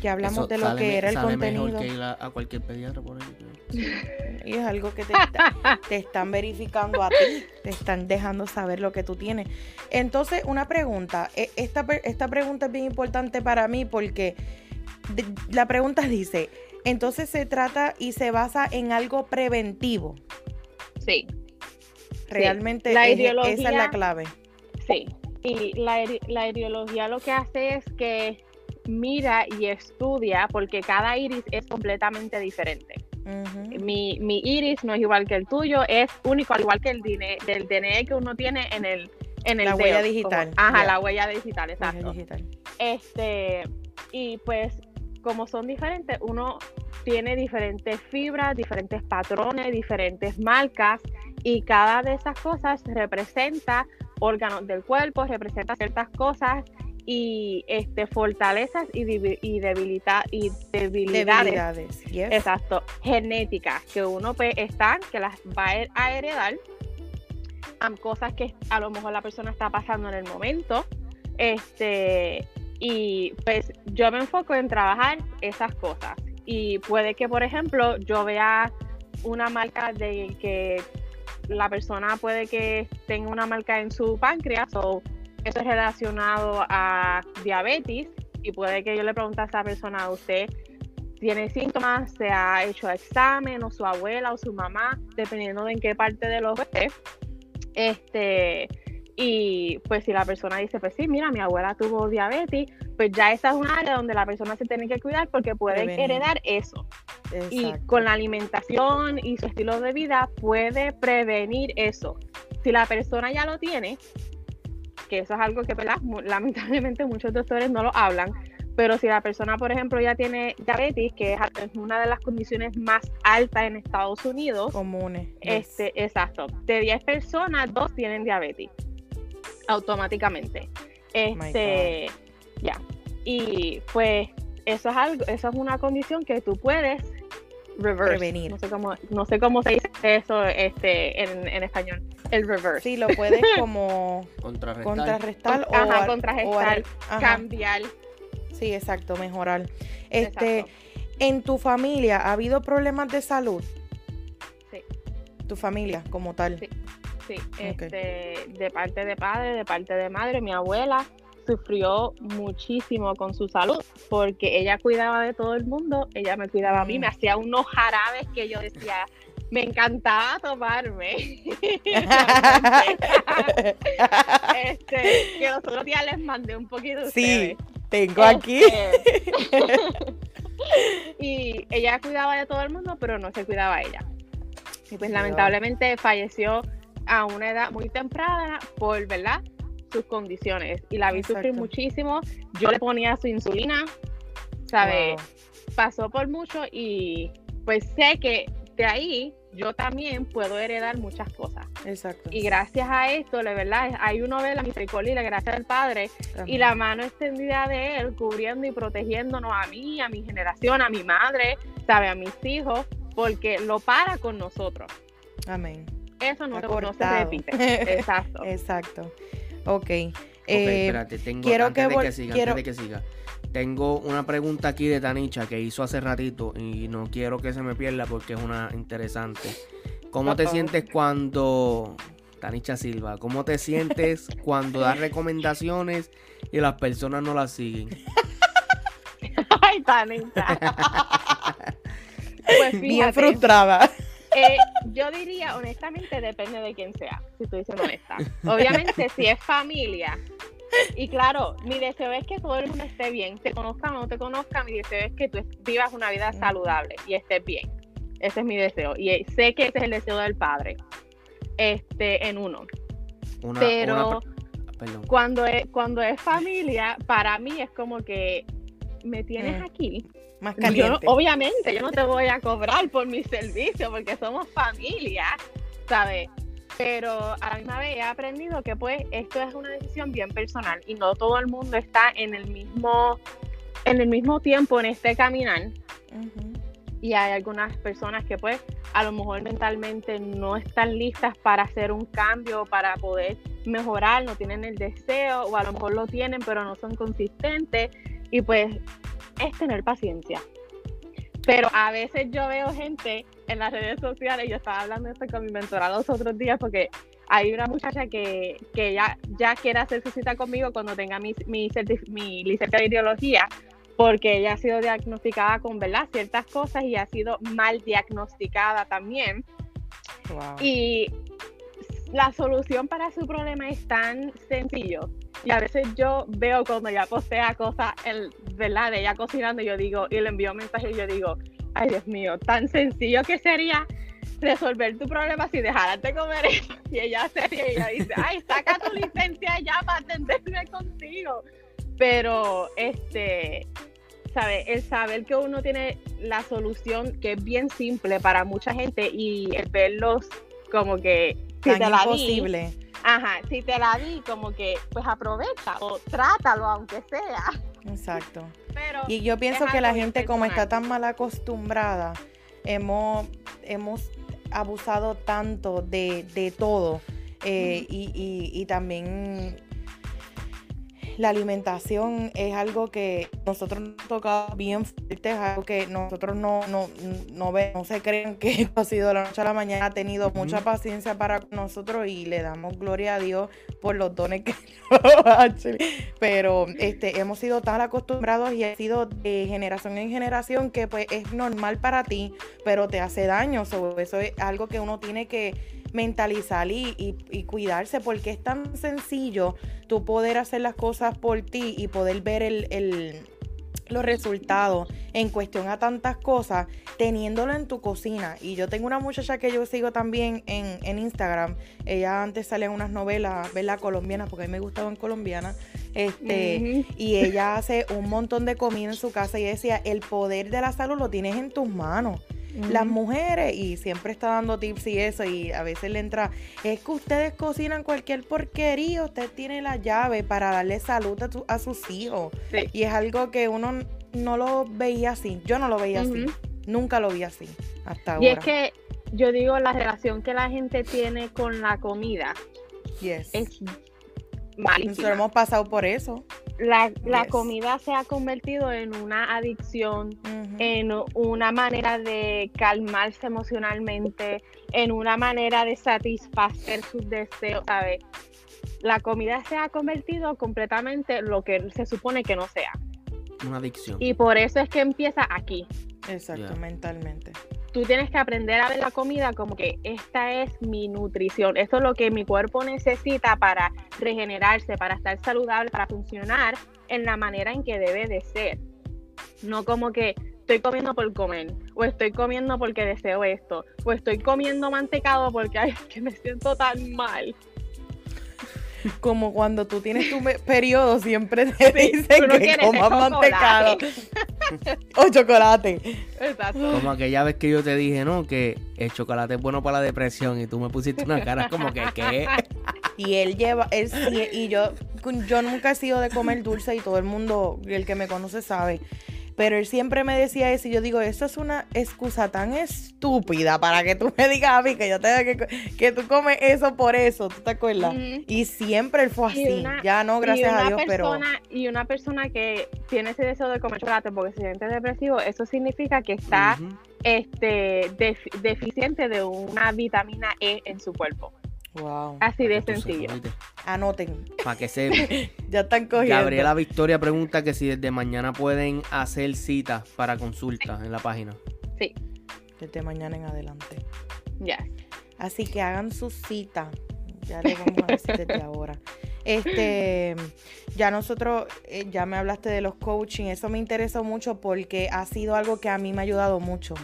que hablamos de lo que era el contenido. que ir a, cualquier pediatra por ahí. Y es algo que te, te, están verificando a ti, te están dejando saber lo que tú tienes. Entonces, una pregunta. E, esta, esta pregunta es bien importante para mí porque la pregunta dice, entonces se trata y se basa en algo preventivo. Sí. Realmente esa es la clave. Sí, y la, la ideología lo que hace es que mira y estudia, porque cada iris es completamente diferente. mi, mi, iris no es igual que el tuyo, es único, al igual que el DNE, del DNE que uno tiene en el en el la huella digital. ajá, la huella digital, exacto. Digital. Este, y pues como son diferentes, uno tiene diferentes fibras, diferentes patrones, diferentes marcas y cada de esas cosas representa órganos del cuerpo, representa ciertas cosas y este fortalezas y, y, debilita, y debilidades, exacto. Genéticas que uno pues, están que las va a heredar. Cosas que a lo mejor la persona está pasando en el momento este y pues yo me enfoco en trabajar esas cosas. Y puede que por ejemplo yo vea una marca de que la persona puede que tenga una marca en su páncreas o eso es relacionado a diabetes y puede que yo le pregunte a esa persona, usted tiene síntomas, se ha hecho examen o su abuela o su mamá, dependiendo de en qué parte de los esté. Este, y pues si la persona dice, pues sí, mira, mi abuela tuvo diabetes, pues ya esa es un área donde la persona se tiene que cuidar porque puede heredar eso. Y con la alimentación y su estilo de vida puede prevenir eso. Si la persona ya lo tiene, que eso es algo que lamentablemente muchos doctores no lo hablan, pero si la persona, por ejemplo, ya tiene diabetes, que es una de las condiciones más altas en Estados Unidos, comunes. Este, exacto. De 10 personas, dos tienen diabetes automáticamente. Este, ya. Y pues eso es algo, eso es una condición que tú puedes reverse. Prevenir. No sé cómo, no sé cómo se dice eso este, en, en español. El reverse. Sí, lo puedes como contrarrestar, o, Ajá, contrarrestar, cambiar. Sí, exacto, mejorar. Este, en tu familia ha habido problemas de salud. Sí. Tu familia como tal. Sí. Sí, este, de parte de padre, de parte de madre, mi abuela sufrió muchísimo con su salud porque ella cuidaba de todo el mundo, ella me cuidaba a mí, me mm. hacía unos jarabes que yo decía, me encantaba tomarme. este, que los otros días les mandé un poquito. Sí, tengo aquí. Este, y ella cuidaba de todo el mundo, pero no se cuidaba ella. Y pues lamentablemente falleció a una edad muy temprana por, ¿verdad? sus condiciones y la vi sufrir muchísimo. Yo le ponía su insulina, ¿sabes? Pasó por mucho y pues sé que de ahí yo también puedo heredar muchas cosas. Exacto. Y gracias a esto, la verdad, hay uno ve la misericordia y la gracia del Padre y la mano extendida de Él cubriendo y protegiéndonos a mí, a mi generación, a mi madre, ¿sabe? A mis hijos, porque lo para con nosotros. Amén. Eso no, no se repite. Exacto. Exacto. Ok. Eh, espérate, tengo, quiero antes, que, de que siga, antes de que siga, tengo una pregunta aquí de Tanicha que hizo hace ratito y no quiero que se me pierda porque es una interesante. ¿Cómo te sientes cuando, Tanicha Silva, cómo te sientes cuando das recomendaciones y las personas no las siguen? Ay, Tanicha. pues Bien frustrada. Eh, yo diría, honestamente, depende de quién sea, si estoy siendo honesta. Obviamente, si es familia, y claro, mi deseo es que todo el mundo esté bien, te conozca o no te conozca, mi deseo es que tú vivas una vida saludable y estés bien. Ese es mi deseo. Y sé que ese es el deseo del padre. Este, en uno. Pero cuando es, cuando es familia, para mí es como que me tienes mm. aquí. Más caliente. obviamente, yo no te voy a cobrar por mi servicio porque somos familia, ¿sabes? Pero a la misma vez he aprendido que pues esto es una decisión bien personal y no todo el mundo está en el mismo, en el mismo tiempo en este caminar y hay algunas personas que pues a lo mejor mentalmente no están listas para hacer un cambio, para poder mejorar, no tienen el deseo o a lo mejor lo tienen pero no son consistentes y pues es tener paciencia. Pero a veces yo veo gente en las redes sociales, yo estaba hablando esto con mi mentora los otros días porque hay una muchacha que, que ya, ya quiere hacer su cita conmigo cuando tenga mi, mi, mi licencia de ideología porque ella ha sido diagnosticada con ¿verdad? ciertas cosas y ha sido mal diagnosticada también. Y la solución para su problema es tan sencillo. Y a veces yo veo cuando ella postea cosas, el, ¿verdad? De ella cocinando, yo digo, y le envío mensajes y yo digo, ay Dios mío, tan sencillo que sería resolver tu problema si dejaras de comer eso. Y ella sería, y ella dice, ay, saca tu licencia ya para atenderme contigo pero este, sabe, el saber que uno tiene la solución que es bien simple para mucha gente y el verlos como que si te la imposible. ajá, si te la di, como que pues aprovecha o trátalo aunque sea. Exacto. y yo pienso que la gente como está tan mal acostumbrada, hemos, hemos abusado tanto de, todo. Eh, y, y, también la alimentación es algo que nosotros nos toca bien fuerte, es algo que nosotros no, no, no, no se creen que ha sido de la noche a la mañana, ha tenido mucha paciencia para nosotros y le damos gloria a Dios por los dones que pero este hemos sido tan acostumbrados y ha sido de generación en generación que pues es normal para ti, pero te hace daño, eso es algo que uno tiene que mentalizar y, y, cuidarse, porque es tan sencillo tú poder hacer las cosas por ti y poder ver el, los resultados en cuestión a tantas cosas teniéndolo en tu cocina. Y yo tengo una muchacha que yo sigo también en, en Instagram. Ella antes salía en unas novelas, ¿verdad? Colombianas, porque a mí me gustaban colombianas. Este, Y ella hace un montón de comida en su casa y decía, el poder de la salud lo tienes en tus manos las mujeres y siempre está dando tips y eso y a veces le entra, es que ustedes cocinan cualquier porquería, usted tiene la llave para darle salud a, sus hijos. Y es algo que uno no lo veía así, yo no lo veía así, nunca lo vi así hasta ahora. Y es que yo digo, la relación que la gente tiene con la comida yes. es malísima. Nosotros hemos pasado por eso la, la comida se ha convertido en una adicción, en una manera de calmarse emocionalmente, en una manera de satisfacer sus deseos, ¿sabes? La comida se ha convertido completamente lo que se supone que no sea. Una adicción. Y por eso es que empieza aquí. Exacto, mentalmente. Tú tienes que aprender a ver la comida como que esta es mi nutrición, esto es lo que mi cuerpo necesita para regenerarse, para estar saludable, para funcionar en la manera en que debe de ser. No como que estoy comiendo por comer, o estoy comiendo porque deseo esto, o estoy comiendo mantecado porque ay, que me siento tan mal como cuando tú tienes tu periodo, siempre te dicen que comas mantecado o chocolate. Exacto. Como aquella vez que yo te dije, ¿no? Que el chocolate es bueno para la depresión y tú me pusiste una cara como que, ¿qué? Y él lleva, él y yo, yo nunca he sido de comer dulce y todo el mundo, el que me conoce sabe. Pero él siempre me decía eso y yo digo, eso es una excusa tan estúpida para que tú me digas a mí que yo tenga que, que tú comes eso por eso, ¿tú te acuerdas? Y siempre él fue así, ya no, gracias a Dios, pero... Y una persona que tiene ese deseo de comer chocolate porque se siente depresivo, eso significa que está este, deficiente de una vitamina E en su cuerpo. Wow. Así de sencillo. Anoten. Para que se. ya están cogiendo. Gabriela Victoria pregunta que si desde mañana pueden hacer citas para consultas en la página. Sí. Desde mañana en adelante. Ya. Así que hagan su cita. Ya les vamos a decir desde ahora. Este, ya nosotros, eh, ya me hablaste de los coaching, eso me interesó mucho porque ha sido algo que a mí me ha ayudado mucho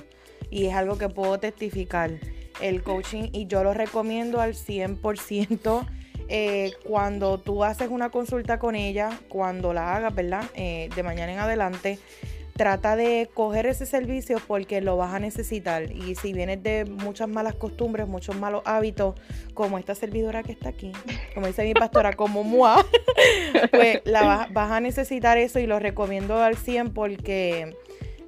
y es algo que puedo testificar. El coaching y yo lo recomiendo al 100%. Eh, cuando tú haces una consulta con ella, cuando la hagas, ¿verdad? Eh, de mañana en adelante, trata de coger ese servicio porque lo vas a necesitar. Y si vienes de muchas malas costumbres, muchos malos hábitos, como esta servidora que está aquí, como dice mi pastora, como Mua, pues la vas, a necesitar eso y lo recomiendo al 100 porque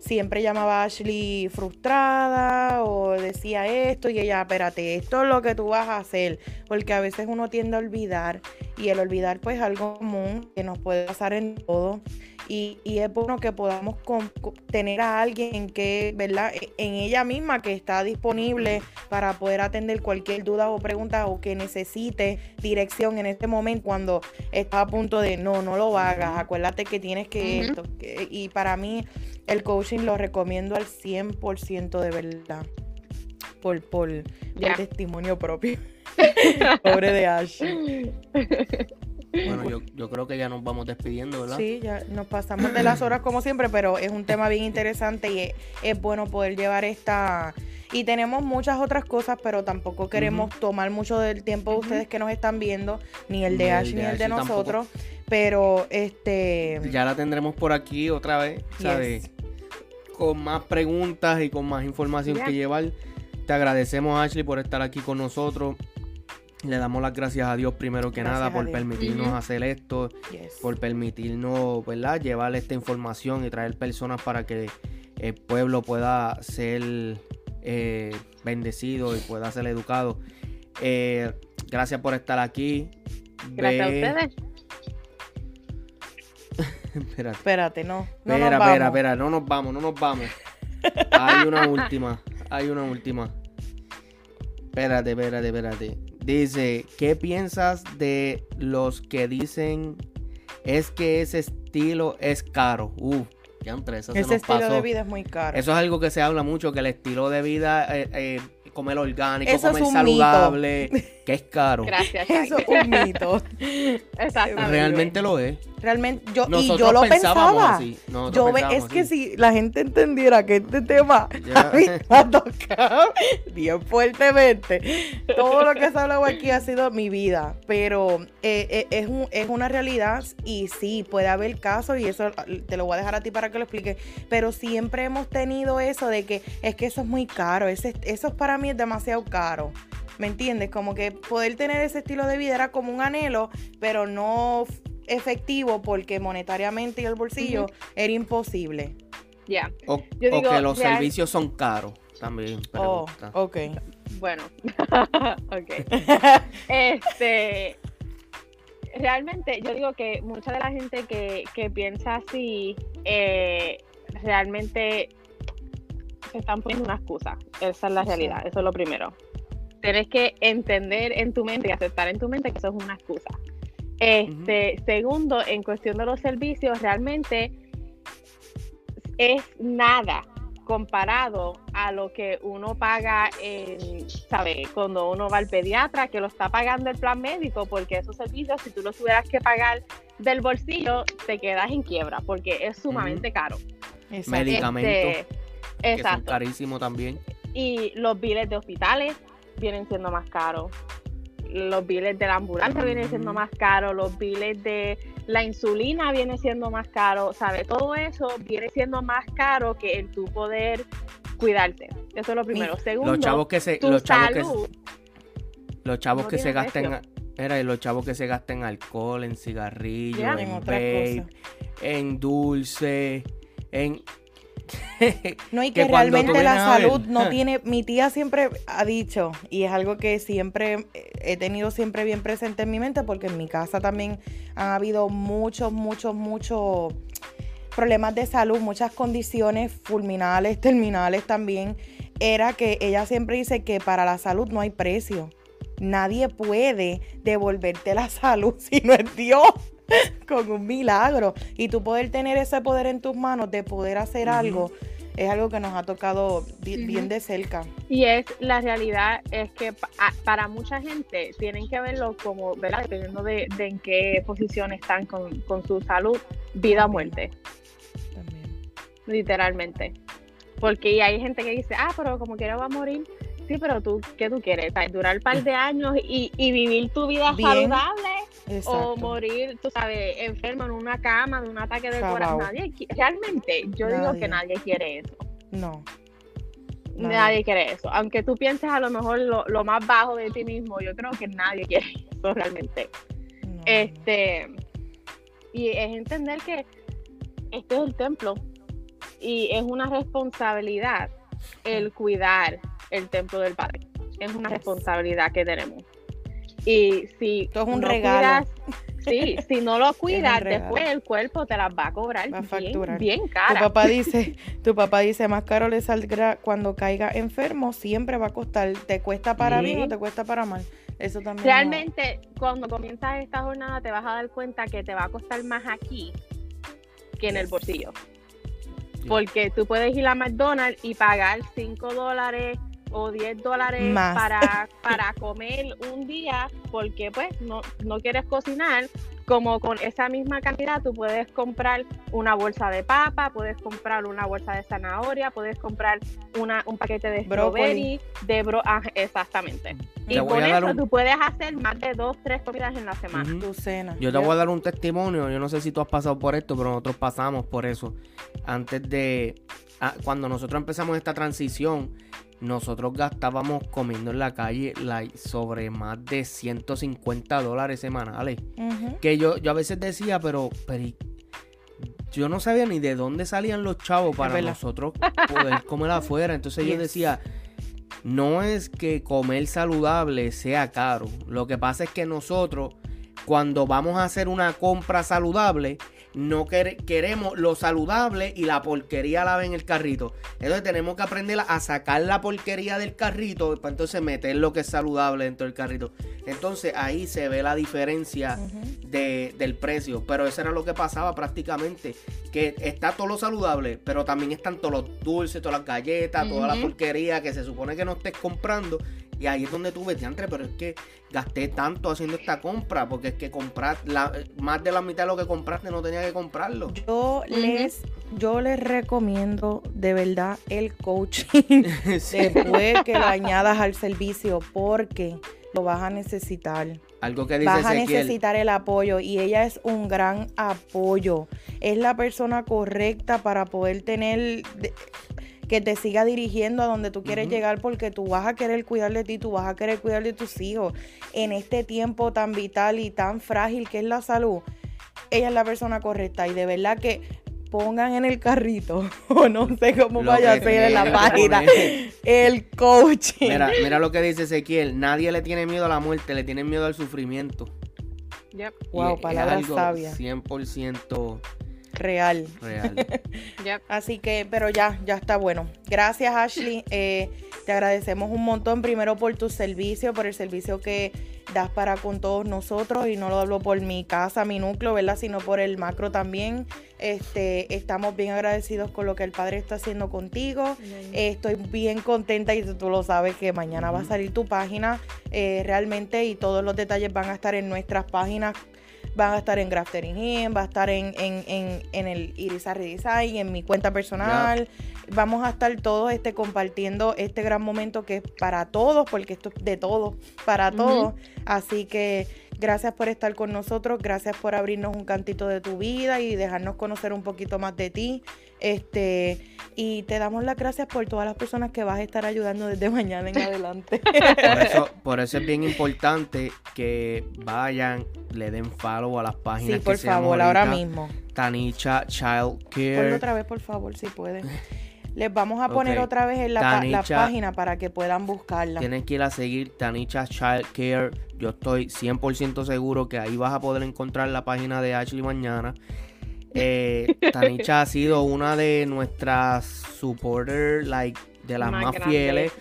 siempre llamaba a Ashley frustrada o decía esto y ella, espérate, esto es lo que tú vas a hacer, porque a veces uno tiende a olvidar y el olvidar pues es algo común que nos puede pasar en todo y, es bueno que podamos tener a alguien que, ¿verdad? E, en ella misma que está disponible para poder atender cualquier duda o pregunta o que necesite dirección en este momento cuando está a punto de no, no lo hagas, acuérdate que tienes que esto. y para mí el coaching lo recomiendo al 100% de verdad. Por, por, testimonio propio. Pobre de Ash. Bueno, yo, yo, creo que ya nos vamos despidiendo, ¿verdad? Sí, ya nos pasamos de las horas como siempre, pero es un tema bien interesante y es, bueno poder llevar esta... Y tenemos muchas otras cosas, pero tampoco queremos tomar mucho del tiempo de ustedes que nos están viendo, ni el de Ash ni el de nosotros. Pero este... Ya la tendremos por aquí otra vez, ¿sabes? Con más preguntas y con más información que llevar. Te agradecemos, Ashley, por estar aquí con nosotros. Le damos las gracias a Dios primero que nada por permitirnos hacer esto, por permitirnos, ¿verdad? Llevar esta información y traer personas para que el pueblo pueda ser eh, bendecido y pueda ser educado. Eh, gracias por estar aquí. Gracias a ustedes. espérate. Espérate, no. no espera, espera, espera, no nos vamos, no nos vamos. Hay una última, hay una última. Espérate, espérate, espérate. Dice, ¿qué piensas de los que dicen es que ese estilo es caro? Uh, ya entre eso Ese estilo de vida es muy caro. Eso es algo que se habla mucho, que el estilo de vida eh, eh, comer orgánico, comer saludable, que es caro. Gracias. Eso es un mito. Exactamente. Realmente lo es. Realmente, yo, y yo lo pensaba. Yo es que si la gente entendiera que este tema a mí me ha tocado bien fuertemente. Todo lo que se ha hablado aquí ha sido mi vida. Pero eh, eh, es, un, es una realidad y sí, puede haber casos y eso te lo voy a dejar a ti para que lo expliques. Pero siempre hemos tenido eso de que es que eso es muy caro. Ese, eso es para mí es demasiado caro. ¿Me entiendes? Como que poder tener ese estilo de vida era como un anhelo, pero no efectivo porque monetariamente y el bolsillo era imposible. Ya. O, que los servicios son caros también. Oh, ok. Bueno, ok. este, realmente yo digo que mucha de la gente que, que piensa así, eh, realmente se están poniendo una excusa. Esa es la realidad, eso es lo primero. Tienes que entender en tu mente y aceptar en tu mente que eso es una excusa. Este, Segundo, en cuestión de los servicios, realmente es nada comparado a lo que uno paga en, ¿sabe? Cuando uno va al pediatra, que lo está pagando el plan médico, porque esos servicios, si tú los tuvieras que pagar del bolsillo, te quedas en quiebra, porque es sumamente caro. Medicamentos. Este, exacto. Son carísimos también. Y los biles de hospitales vienen siendo más caros los biles de la ambulancia vienen siendo más caros, los biles de la insulina viene siendo más caro, ¿sabes? Todo eso viene siendo más caro que el tu poder cuidarte. Eso es lo primero. Segundo, los chavos que se, los chavos que, los chavos que se gasten era los chavos que se gasten alcohol, en cigarrillos, en, vape, en dulce, en no, y que, realmente la salud no tiene, mi tía siempre ha dicho, y es algo que siempre he tenido siempre bien presente en mi mente, porque en mi casa también han habido muchos, muchos, muchos problemas de salud, muchas condiciones fulminales, terminales también, era que ella siempre dice que para la salud no hay precio. Nadie puede devolverte la salud si no es Dios con un milagro. Y tú poder tener ese poder en tus manos de poder hacer algo es algo que nos ha tocado bien, de cerca. Y es la realidad es que para mucha gente tienen que verlo como, ¿verdad? Dependiendo de, en qué posición están con, su salud, vida o muerte. También. Literalmente. Porque hay gente que dice, ah, pero como quiera va a morir. Sí, pero tú, ¿qué tú quieres? Durar un par de años y, vivir tu vida saludable o morir, tú sabes, enfermo en una cama de un ataque de corazón. Nadie, realmente, yo digo que nadie quiere eso. No. Nadie. quiere eso. Aunque tú pienses a lo mejor lo, más bajo de ti mismo, yo creo que nadie quiere eso realmente. Este, y es entender que este es el templo y es una responsabilidad el cuidar el templo del Padre. Es una responsabilidad que tenemos. Y si es un regalo. sí, si no lo cuidas, después el cuerpo te las va a cobrar bien, bien cara. Tu papá dice, tu papá dice, más caro le saldrá cuando caiga enfermo, siempre va a costar. ¿Te cuesta para bien o te cuesta para mal? Eso también. Realmente, cuando comienzas esta jornada, te vas a dar cuenta que te va a costar más aquí que en el bolsillo. Porque tú puedes ir a McDonald's y pagar 5 dólares o 10 dólares para, para comer un día porque pues no, no quieres cocinar, como con esa misma cantidad tú puedes comprar una bolsa de papa, puedes comprar una bolsa de zanahoria, puedes comprar una, un paquete de strawberry, de bro ah, exactamente. Y con eso tú puedes hacer más de dos, tres comidas en la semana. Tu cena. Yo te voy a dar un testimonio, yo no sé si tú has pasado por esto, pero nosotros pasamos por eso. Antes de, ah, cuando nosotros empezamos esta transición, nosotros gastábamos comiendo en la calle sobre más de 150 dólares semanales. Que yo, yo a veces decía, pero, pero yo no sabía ni de dónde salían los chavos para nosotros poder comer afuera. Entonces yo decía, no es que comer saludable sea caro. Lo que pasa es que nosotros, cuando vamos a hacer una compra saludable, no queremos lo saludable y la porquería la ve en el carrito. Entonces tenemos que aprender a sacar la porquería del carrito para entonces meter lo que es saludable dentro del carrito. Entonces ahí se ve la diferencia del precio. Pero eso era lo que pasaba prácticamente. Que está todo lo saludable, pero también están todos los dulces, todas las galletas, toda la porquería que se supone que no estés comprando. Y ahí es donde tú ves, entre, pero es que gasté tanto haciendo esta compra, porque es que comprar la, más de la mitad de lo que compraste no tenía que comprarlo. Yo les, yo les recomiendo de verdad el coaching después que lo añadas al servicio, porque lo vas a necesitar. Algo que dice Vas a necesitar el apoyo y ella es un gran apoyo. Es la persona correcta para poder tener que te siga dirigiendo a donde tú quieres llegar porque tú vas a querer cuidar de ti, tú vas a querer cuidar de tus hijos en este tiempo tan vital y tan frágil que es la salud. Ella es la persona correcta y de verdad que pongan en el carrito o no sé cómo vaya a ser en la página el coaching. Mira, mira lo que dice Ezequiel, nadie le tiene miedo a la muerte, le tiene miedo al sufrimiento. Yep. Wow, palabras sabias. 100% real. Real. Así que, pero ya, ya está bueno. Gracias, Ashley. Eh, te agradecemos un montón, primero por tu servicio, por el servicio que das para con todos nosotros. Y no lo hablo por mi casa, mi núcleo, ¿verdad? Sino por el macro también. Este, estamos bien agradecidos con lo que el Padre está haciendo contigo. estoy bien contenta y tú lo sabes que mañana va a salir tu página eh, realmente y todos los detalles van a estar en nuestras páginas van a estar en Graftering In, va a estar en, en, en, en el Iris Redesign, en mi cuenta personal. Vamos a estar todos este, compartiendo este gran momento que es para todos, porque esto es de todos, para todos. Así que gracias por estar con nosotros, gracias por abrirnos un cantito de tu vida y dejarnos conocer un poquito más de ti. Este, y te damos las gracias por todas las personas que vas a estar ayudando desde mañana en adelante. Por eso, por eso es bien importante que vayan, le den follow a las páginas. Sí, por favor, ahora mismo. Tanicha Child Care. Ponlo otra vez, por favor, si puedes. Les vamos a poner otra vez en la, la, página para que puedan buscarla. Tienen que ir a seguir Tanicha Child Care. Yo estoy 100% seguro que ahí vas a poder encontrar la página de Ashley mañana. Eh, Tanicha ha sido una de nuestras supporters, like, de las más, fieles.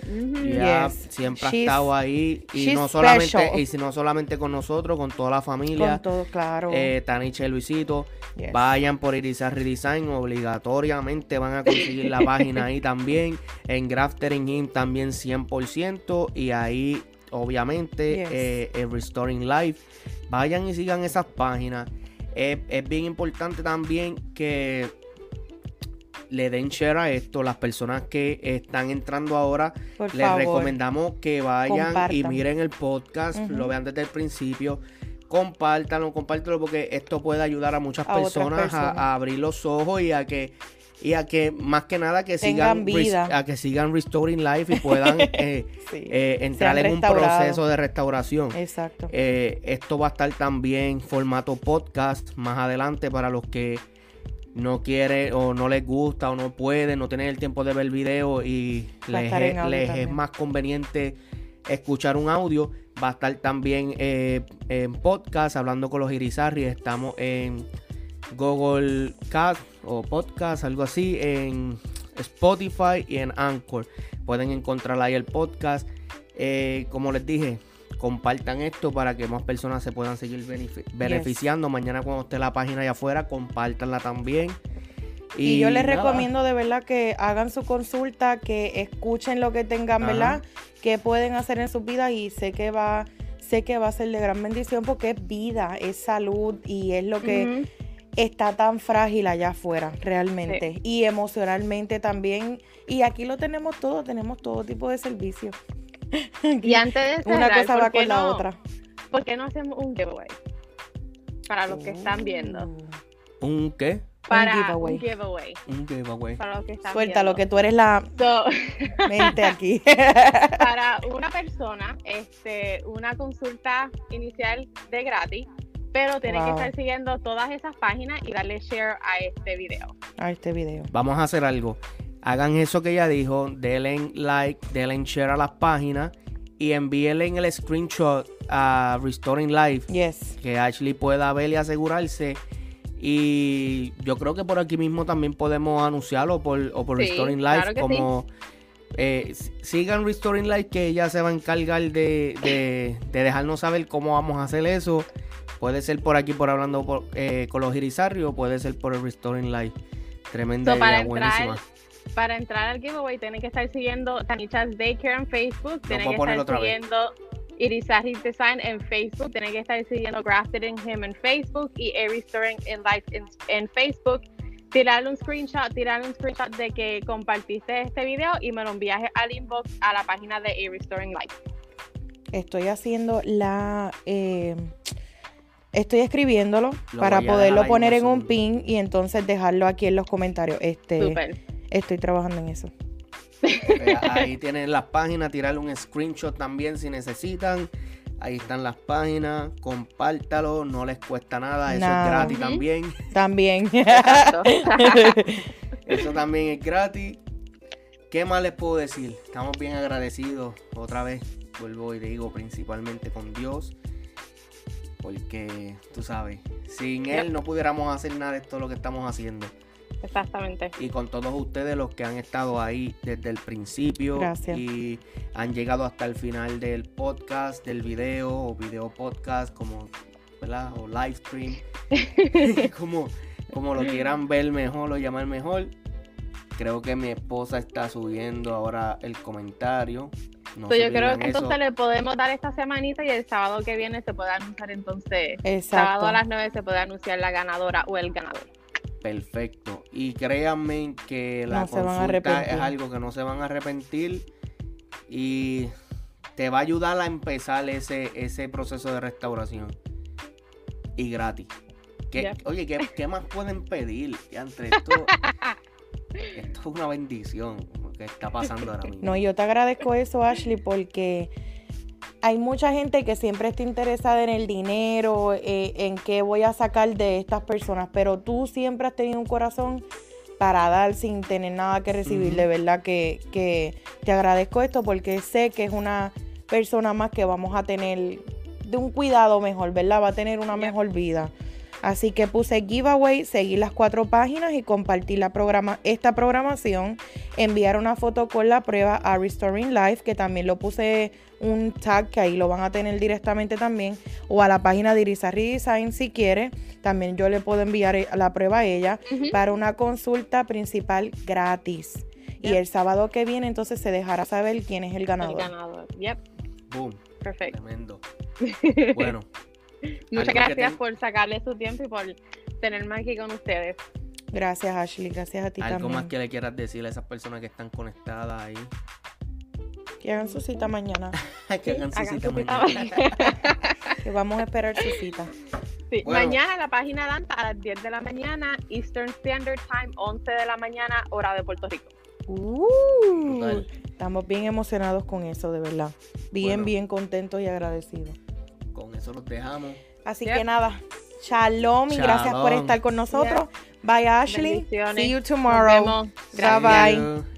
Ya siempre ha estado ahí. Y no solamente, y no solamente con nosotros, con toda la familia. Con todo, claro. Eh, Tanicha y Luisito. Vayan por Irizar Redesign. Obligatoriamente van a conseguir la página ahí también. En Graftering In también 100%. Y ahí, obviamente, eh, Restoring Life. Vayan y sigan esas páginas. es bien importante también que le den share a esto. Las personas que están entrando ahora, les recomendamos que vayan y miren el podcast, lo vean desde el principio. Compártanlo, compártanlo porque esto puede ayudar a muchas personas, A, abrir los ojos y a que y a que más que nada que sigan a que sigan restoring life y puedan eh, eh, entrar en un proceso de restauración. Exacto. Eh, esto va a estar también formato podcast más adelante para los que no quiere o no les gusta o no puede no tener el tiempo de ver el video y les, es, más conveniente escuchar un audio. Va a estar también eh, en podcast hablando con los Irizarri. Estamos en Google Cast o Podcast, algo así, en Spotify y en Anchor. Pueden encontrar ahí el podcast. Eh, como les dije, compartan esto para que más personas se puedan seguir beneficiando. Mañana cuando esté la página allá afuera, compártanla también. Y, yo les recomiendo de verdad que hagan su consulta, que escuchen lo que tengan, ¿verdad? Que pueden hacer en sus vidas y sé que va, sé que va a ser de gran bendición porque es vida, es salud y es lo que está tan frágil allá afuera, realmente. Y emocionalmente también. Y aquí lo tenemos todo, tenemos todo tipo de servicios. Y antes de una cosa va con la otra. ¿Por qué no hacemos un giveaway? Para los que están viendo. Uh. ¿Un qué? Para un giveaway. Un giveaway. Para los que están Suéltalo, que tú eres la mente aquí. para una persona, este, una consulta inicial de gratis, pero tiene que estar siguiendo todas esas páginas y darle share a este video. A este video. Vamos a hacer algo hagan eso que ella dijo, denle like, denle share a las páginas y envíenle el screenshot a Restoring Life. Yes. Que Ashley pueda ver y asegurarse. Y yo creo que por aquí mismo también podemos anunciarlo por, o por Restoring Life. como eh, sigan Restoring Life, que ella se va a encargar de, dejarnos saber cómo vamos a hacer eso. Puede ser por aquí, por hablando eh, con los Irizarri, o puede ser por el Restoring Life. Tremenda idea, buenísima para entrar al giveaway tienen que estar siguiendo Tanicha's Daycare en Facebook, tienen que estar siguiendo Irizarry Design en Facebook, tienen que estar siguiendo Grafted in Him en Facebook y A Restoring in Life en, Facebook. Tirarle un screenshot, tirarle un screenshot de que compartiste este video y me lo envías al inbox a la página de A Restoring Life. Estoy haciendo la eh, estoy escribiéndolo para poderlo poner en un pin y entonces dejarlo aquí en los comentarios. Este, Super. Estoy trabajando en eso. Ahí tienen las páginas, tirarle un screenshot también si necesitan. Ahí están las páginas, compártalo, no les cuesta nada, eso es gratis también. También. eso también es gratis. ¿Qué más les puedo decir? Estamos bien agradecidos otra vez, vuelvo y digo, principalmente con Dios. Porque, tú sabes, sin Él no pudiéramos hacer nada de todo lo que estamos haciendo. Exactamente. Y con todos ustedes los que han estado ahí desde el principio y han llegado hasta el final del podcast, del video o video podcast, como, ¿verdad? O live stream, como, como lo quieran ver mejor o llamar mejor. Creo que mi esposa está subiendo ahora el comentario. yo creo que entonces le podemos dar esta semanita y el sábado que viene se puede anunciar entonces. Sábado a las 9 se puede anunciar la ganadora o el ganador perfecto. Y créanme que la consulta es algo que no se van a arrepentir y te va a ayudar a empezar ese, ese proceso de restauración. Y gratis. Oye, ¿qué, más pueden pedir? Entre esto, esto es una bendición lo que está pasando ahora mismo. No, yo te agradezco eso, Ashley, porque hay mucha gente que siempre está interesada en el dinero, eh, en qué voy a sacar de estas personas, pero tú siempre has tenido un corazón para dar sin tener nada que recibir. De verdad que, te agradezco esto porque sé que es una persona más que vamos a tener de un cuidado mejor, ¿verdad? Va a tener una mejor vida. Así que puse giveaway, seguir las cuatro páginas y compartir la programa, esta programación. Enviar una foto con la prueba a Restoring Life, que también lo puse un tag que ahí lo van a tener directamente también. O a la página de Irizarry Design si quiere. También yo le puedo enviar eh, la prueba a ella para una consulta principal gratis. Y el sábado que viene entonces se dejará saber quién es el ganador. El ganador, yep. Boom. Perfecto. Tremendo. Bueno. Muchas gracias por sacarle su tiempo y por tenerme aquí con ustedes. Gracias, Ashley. Gracias a ti ¿Algo también. más que le quieras decir a esas personas que están conectadas ahí? Que hagan su cita mañana. que hagan su Hagan cita su cita mañana. que vamos a esperar su cita. Sí, Bueno. mañana la página danza a las 10 de la mañana, Eastern Standard Time, 11 de la mañana, hora de Puerto Rico. Uh, Total. estamos bien emocionados con eso, de verdad. Bien, Bueno. bien contentos y agradecidos. Con eso los dejamos. Así Yep. que nada, shalom y gracias por estar con nosotros. Bye Ashley. See you Nos tomorrow. vemos. Bye bye.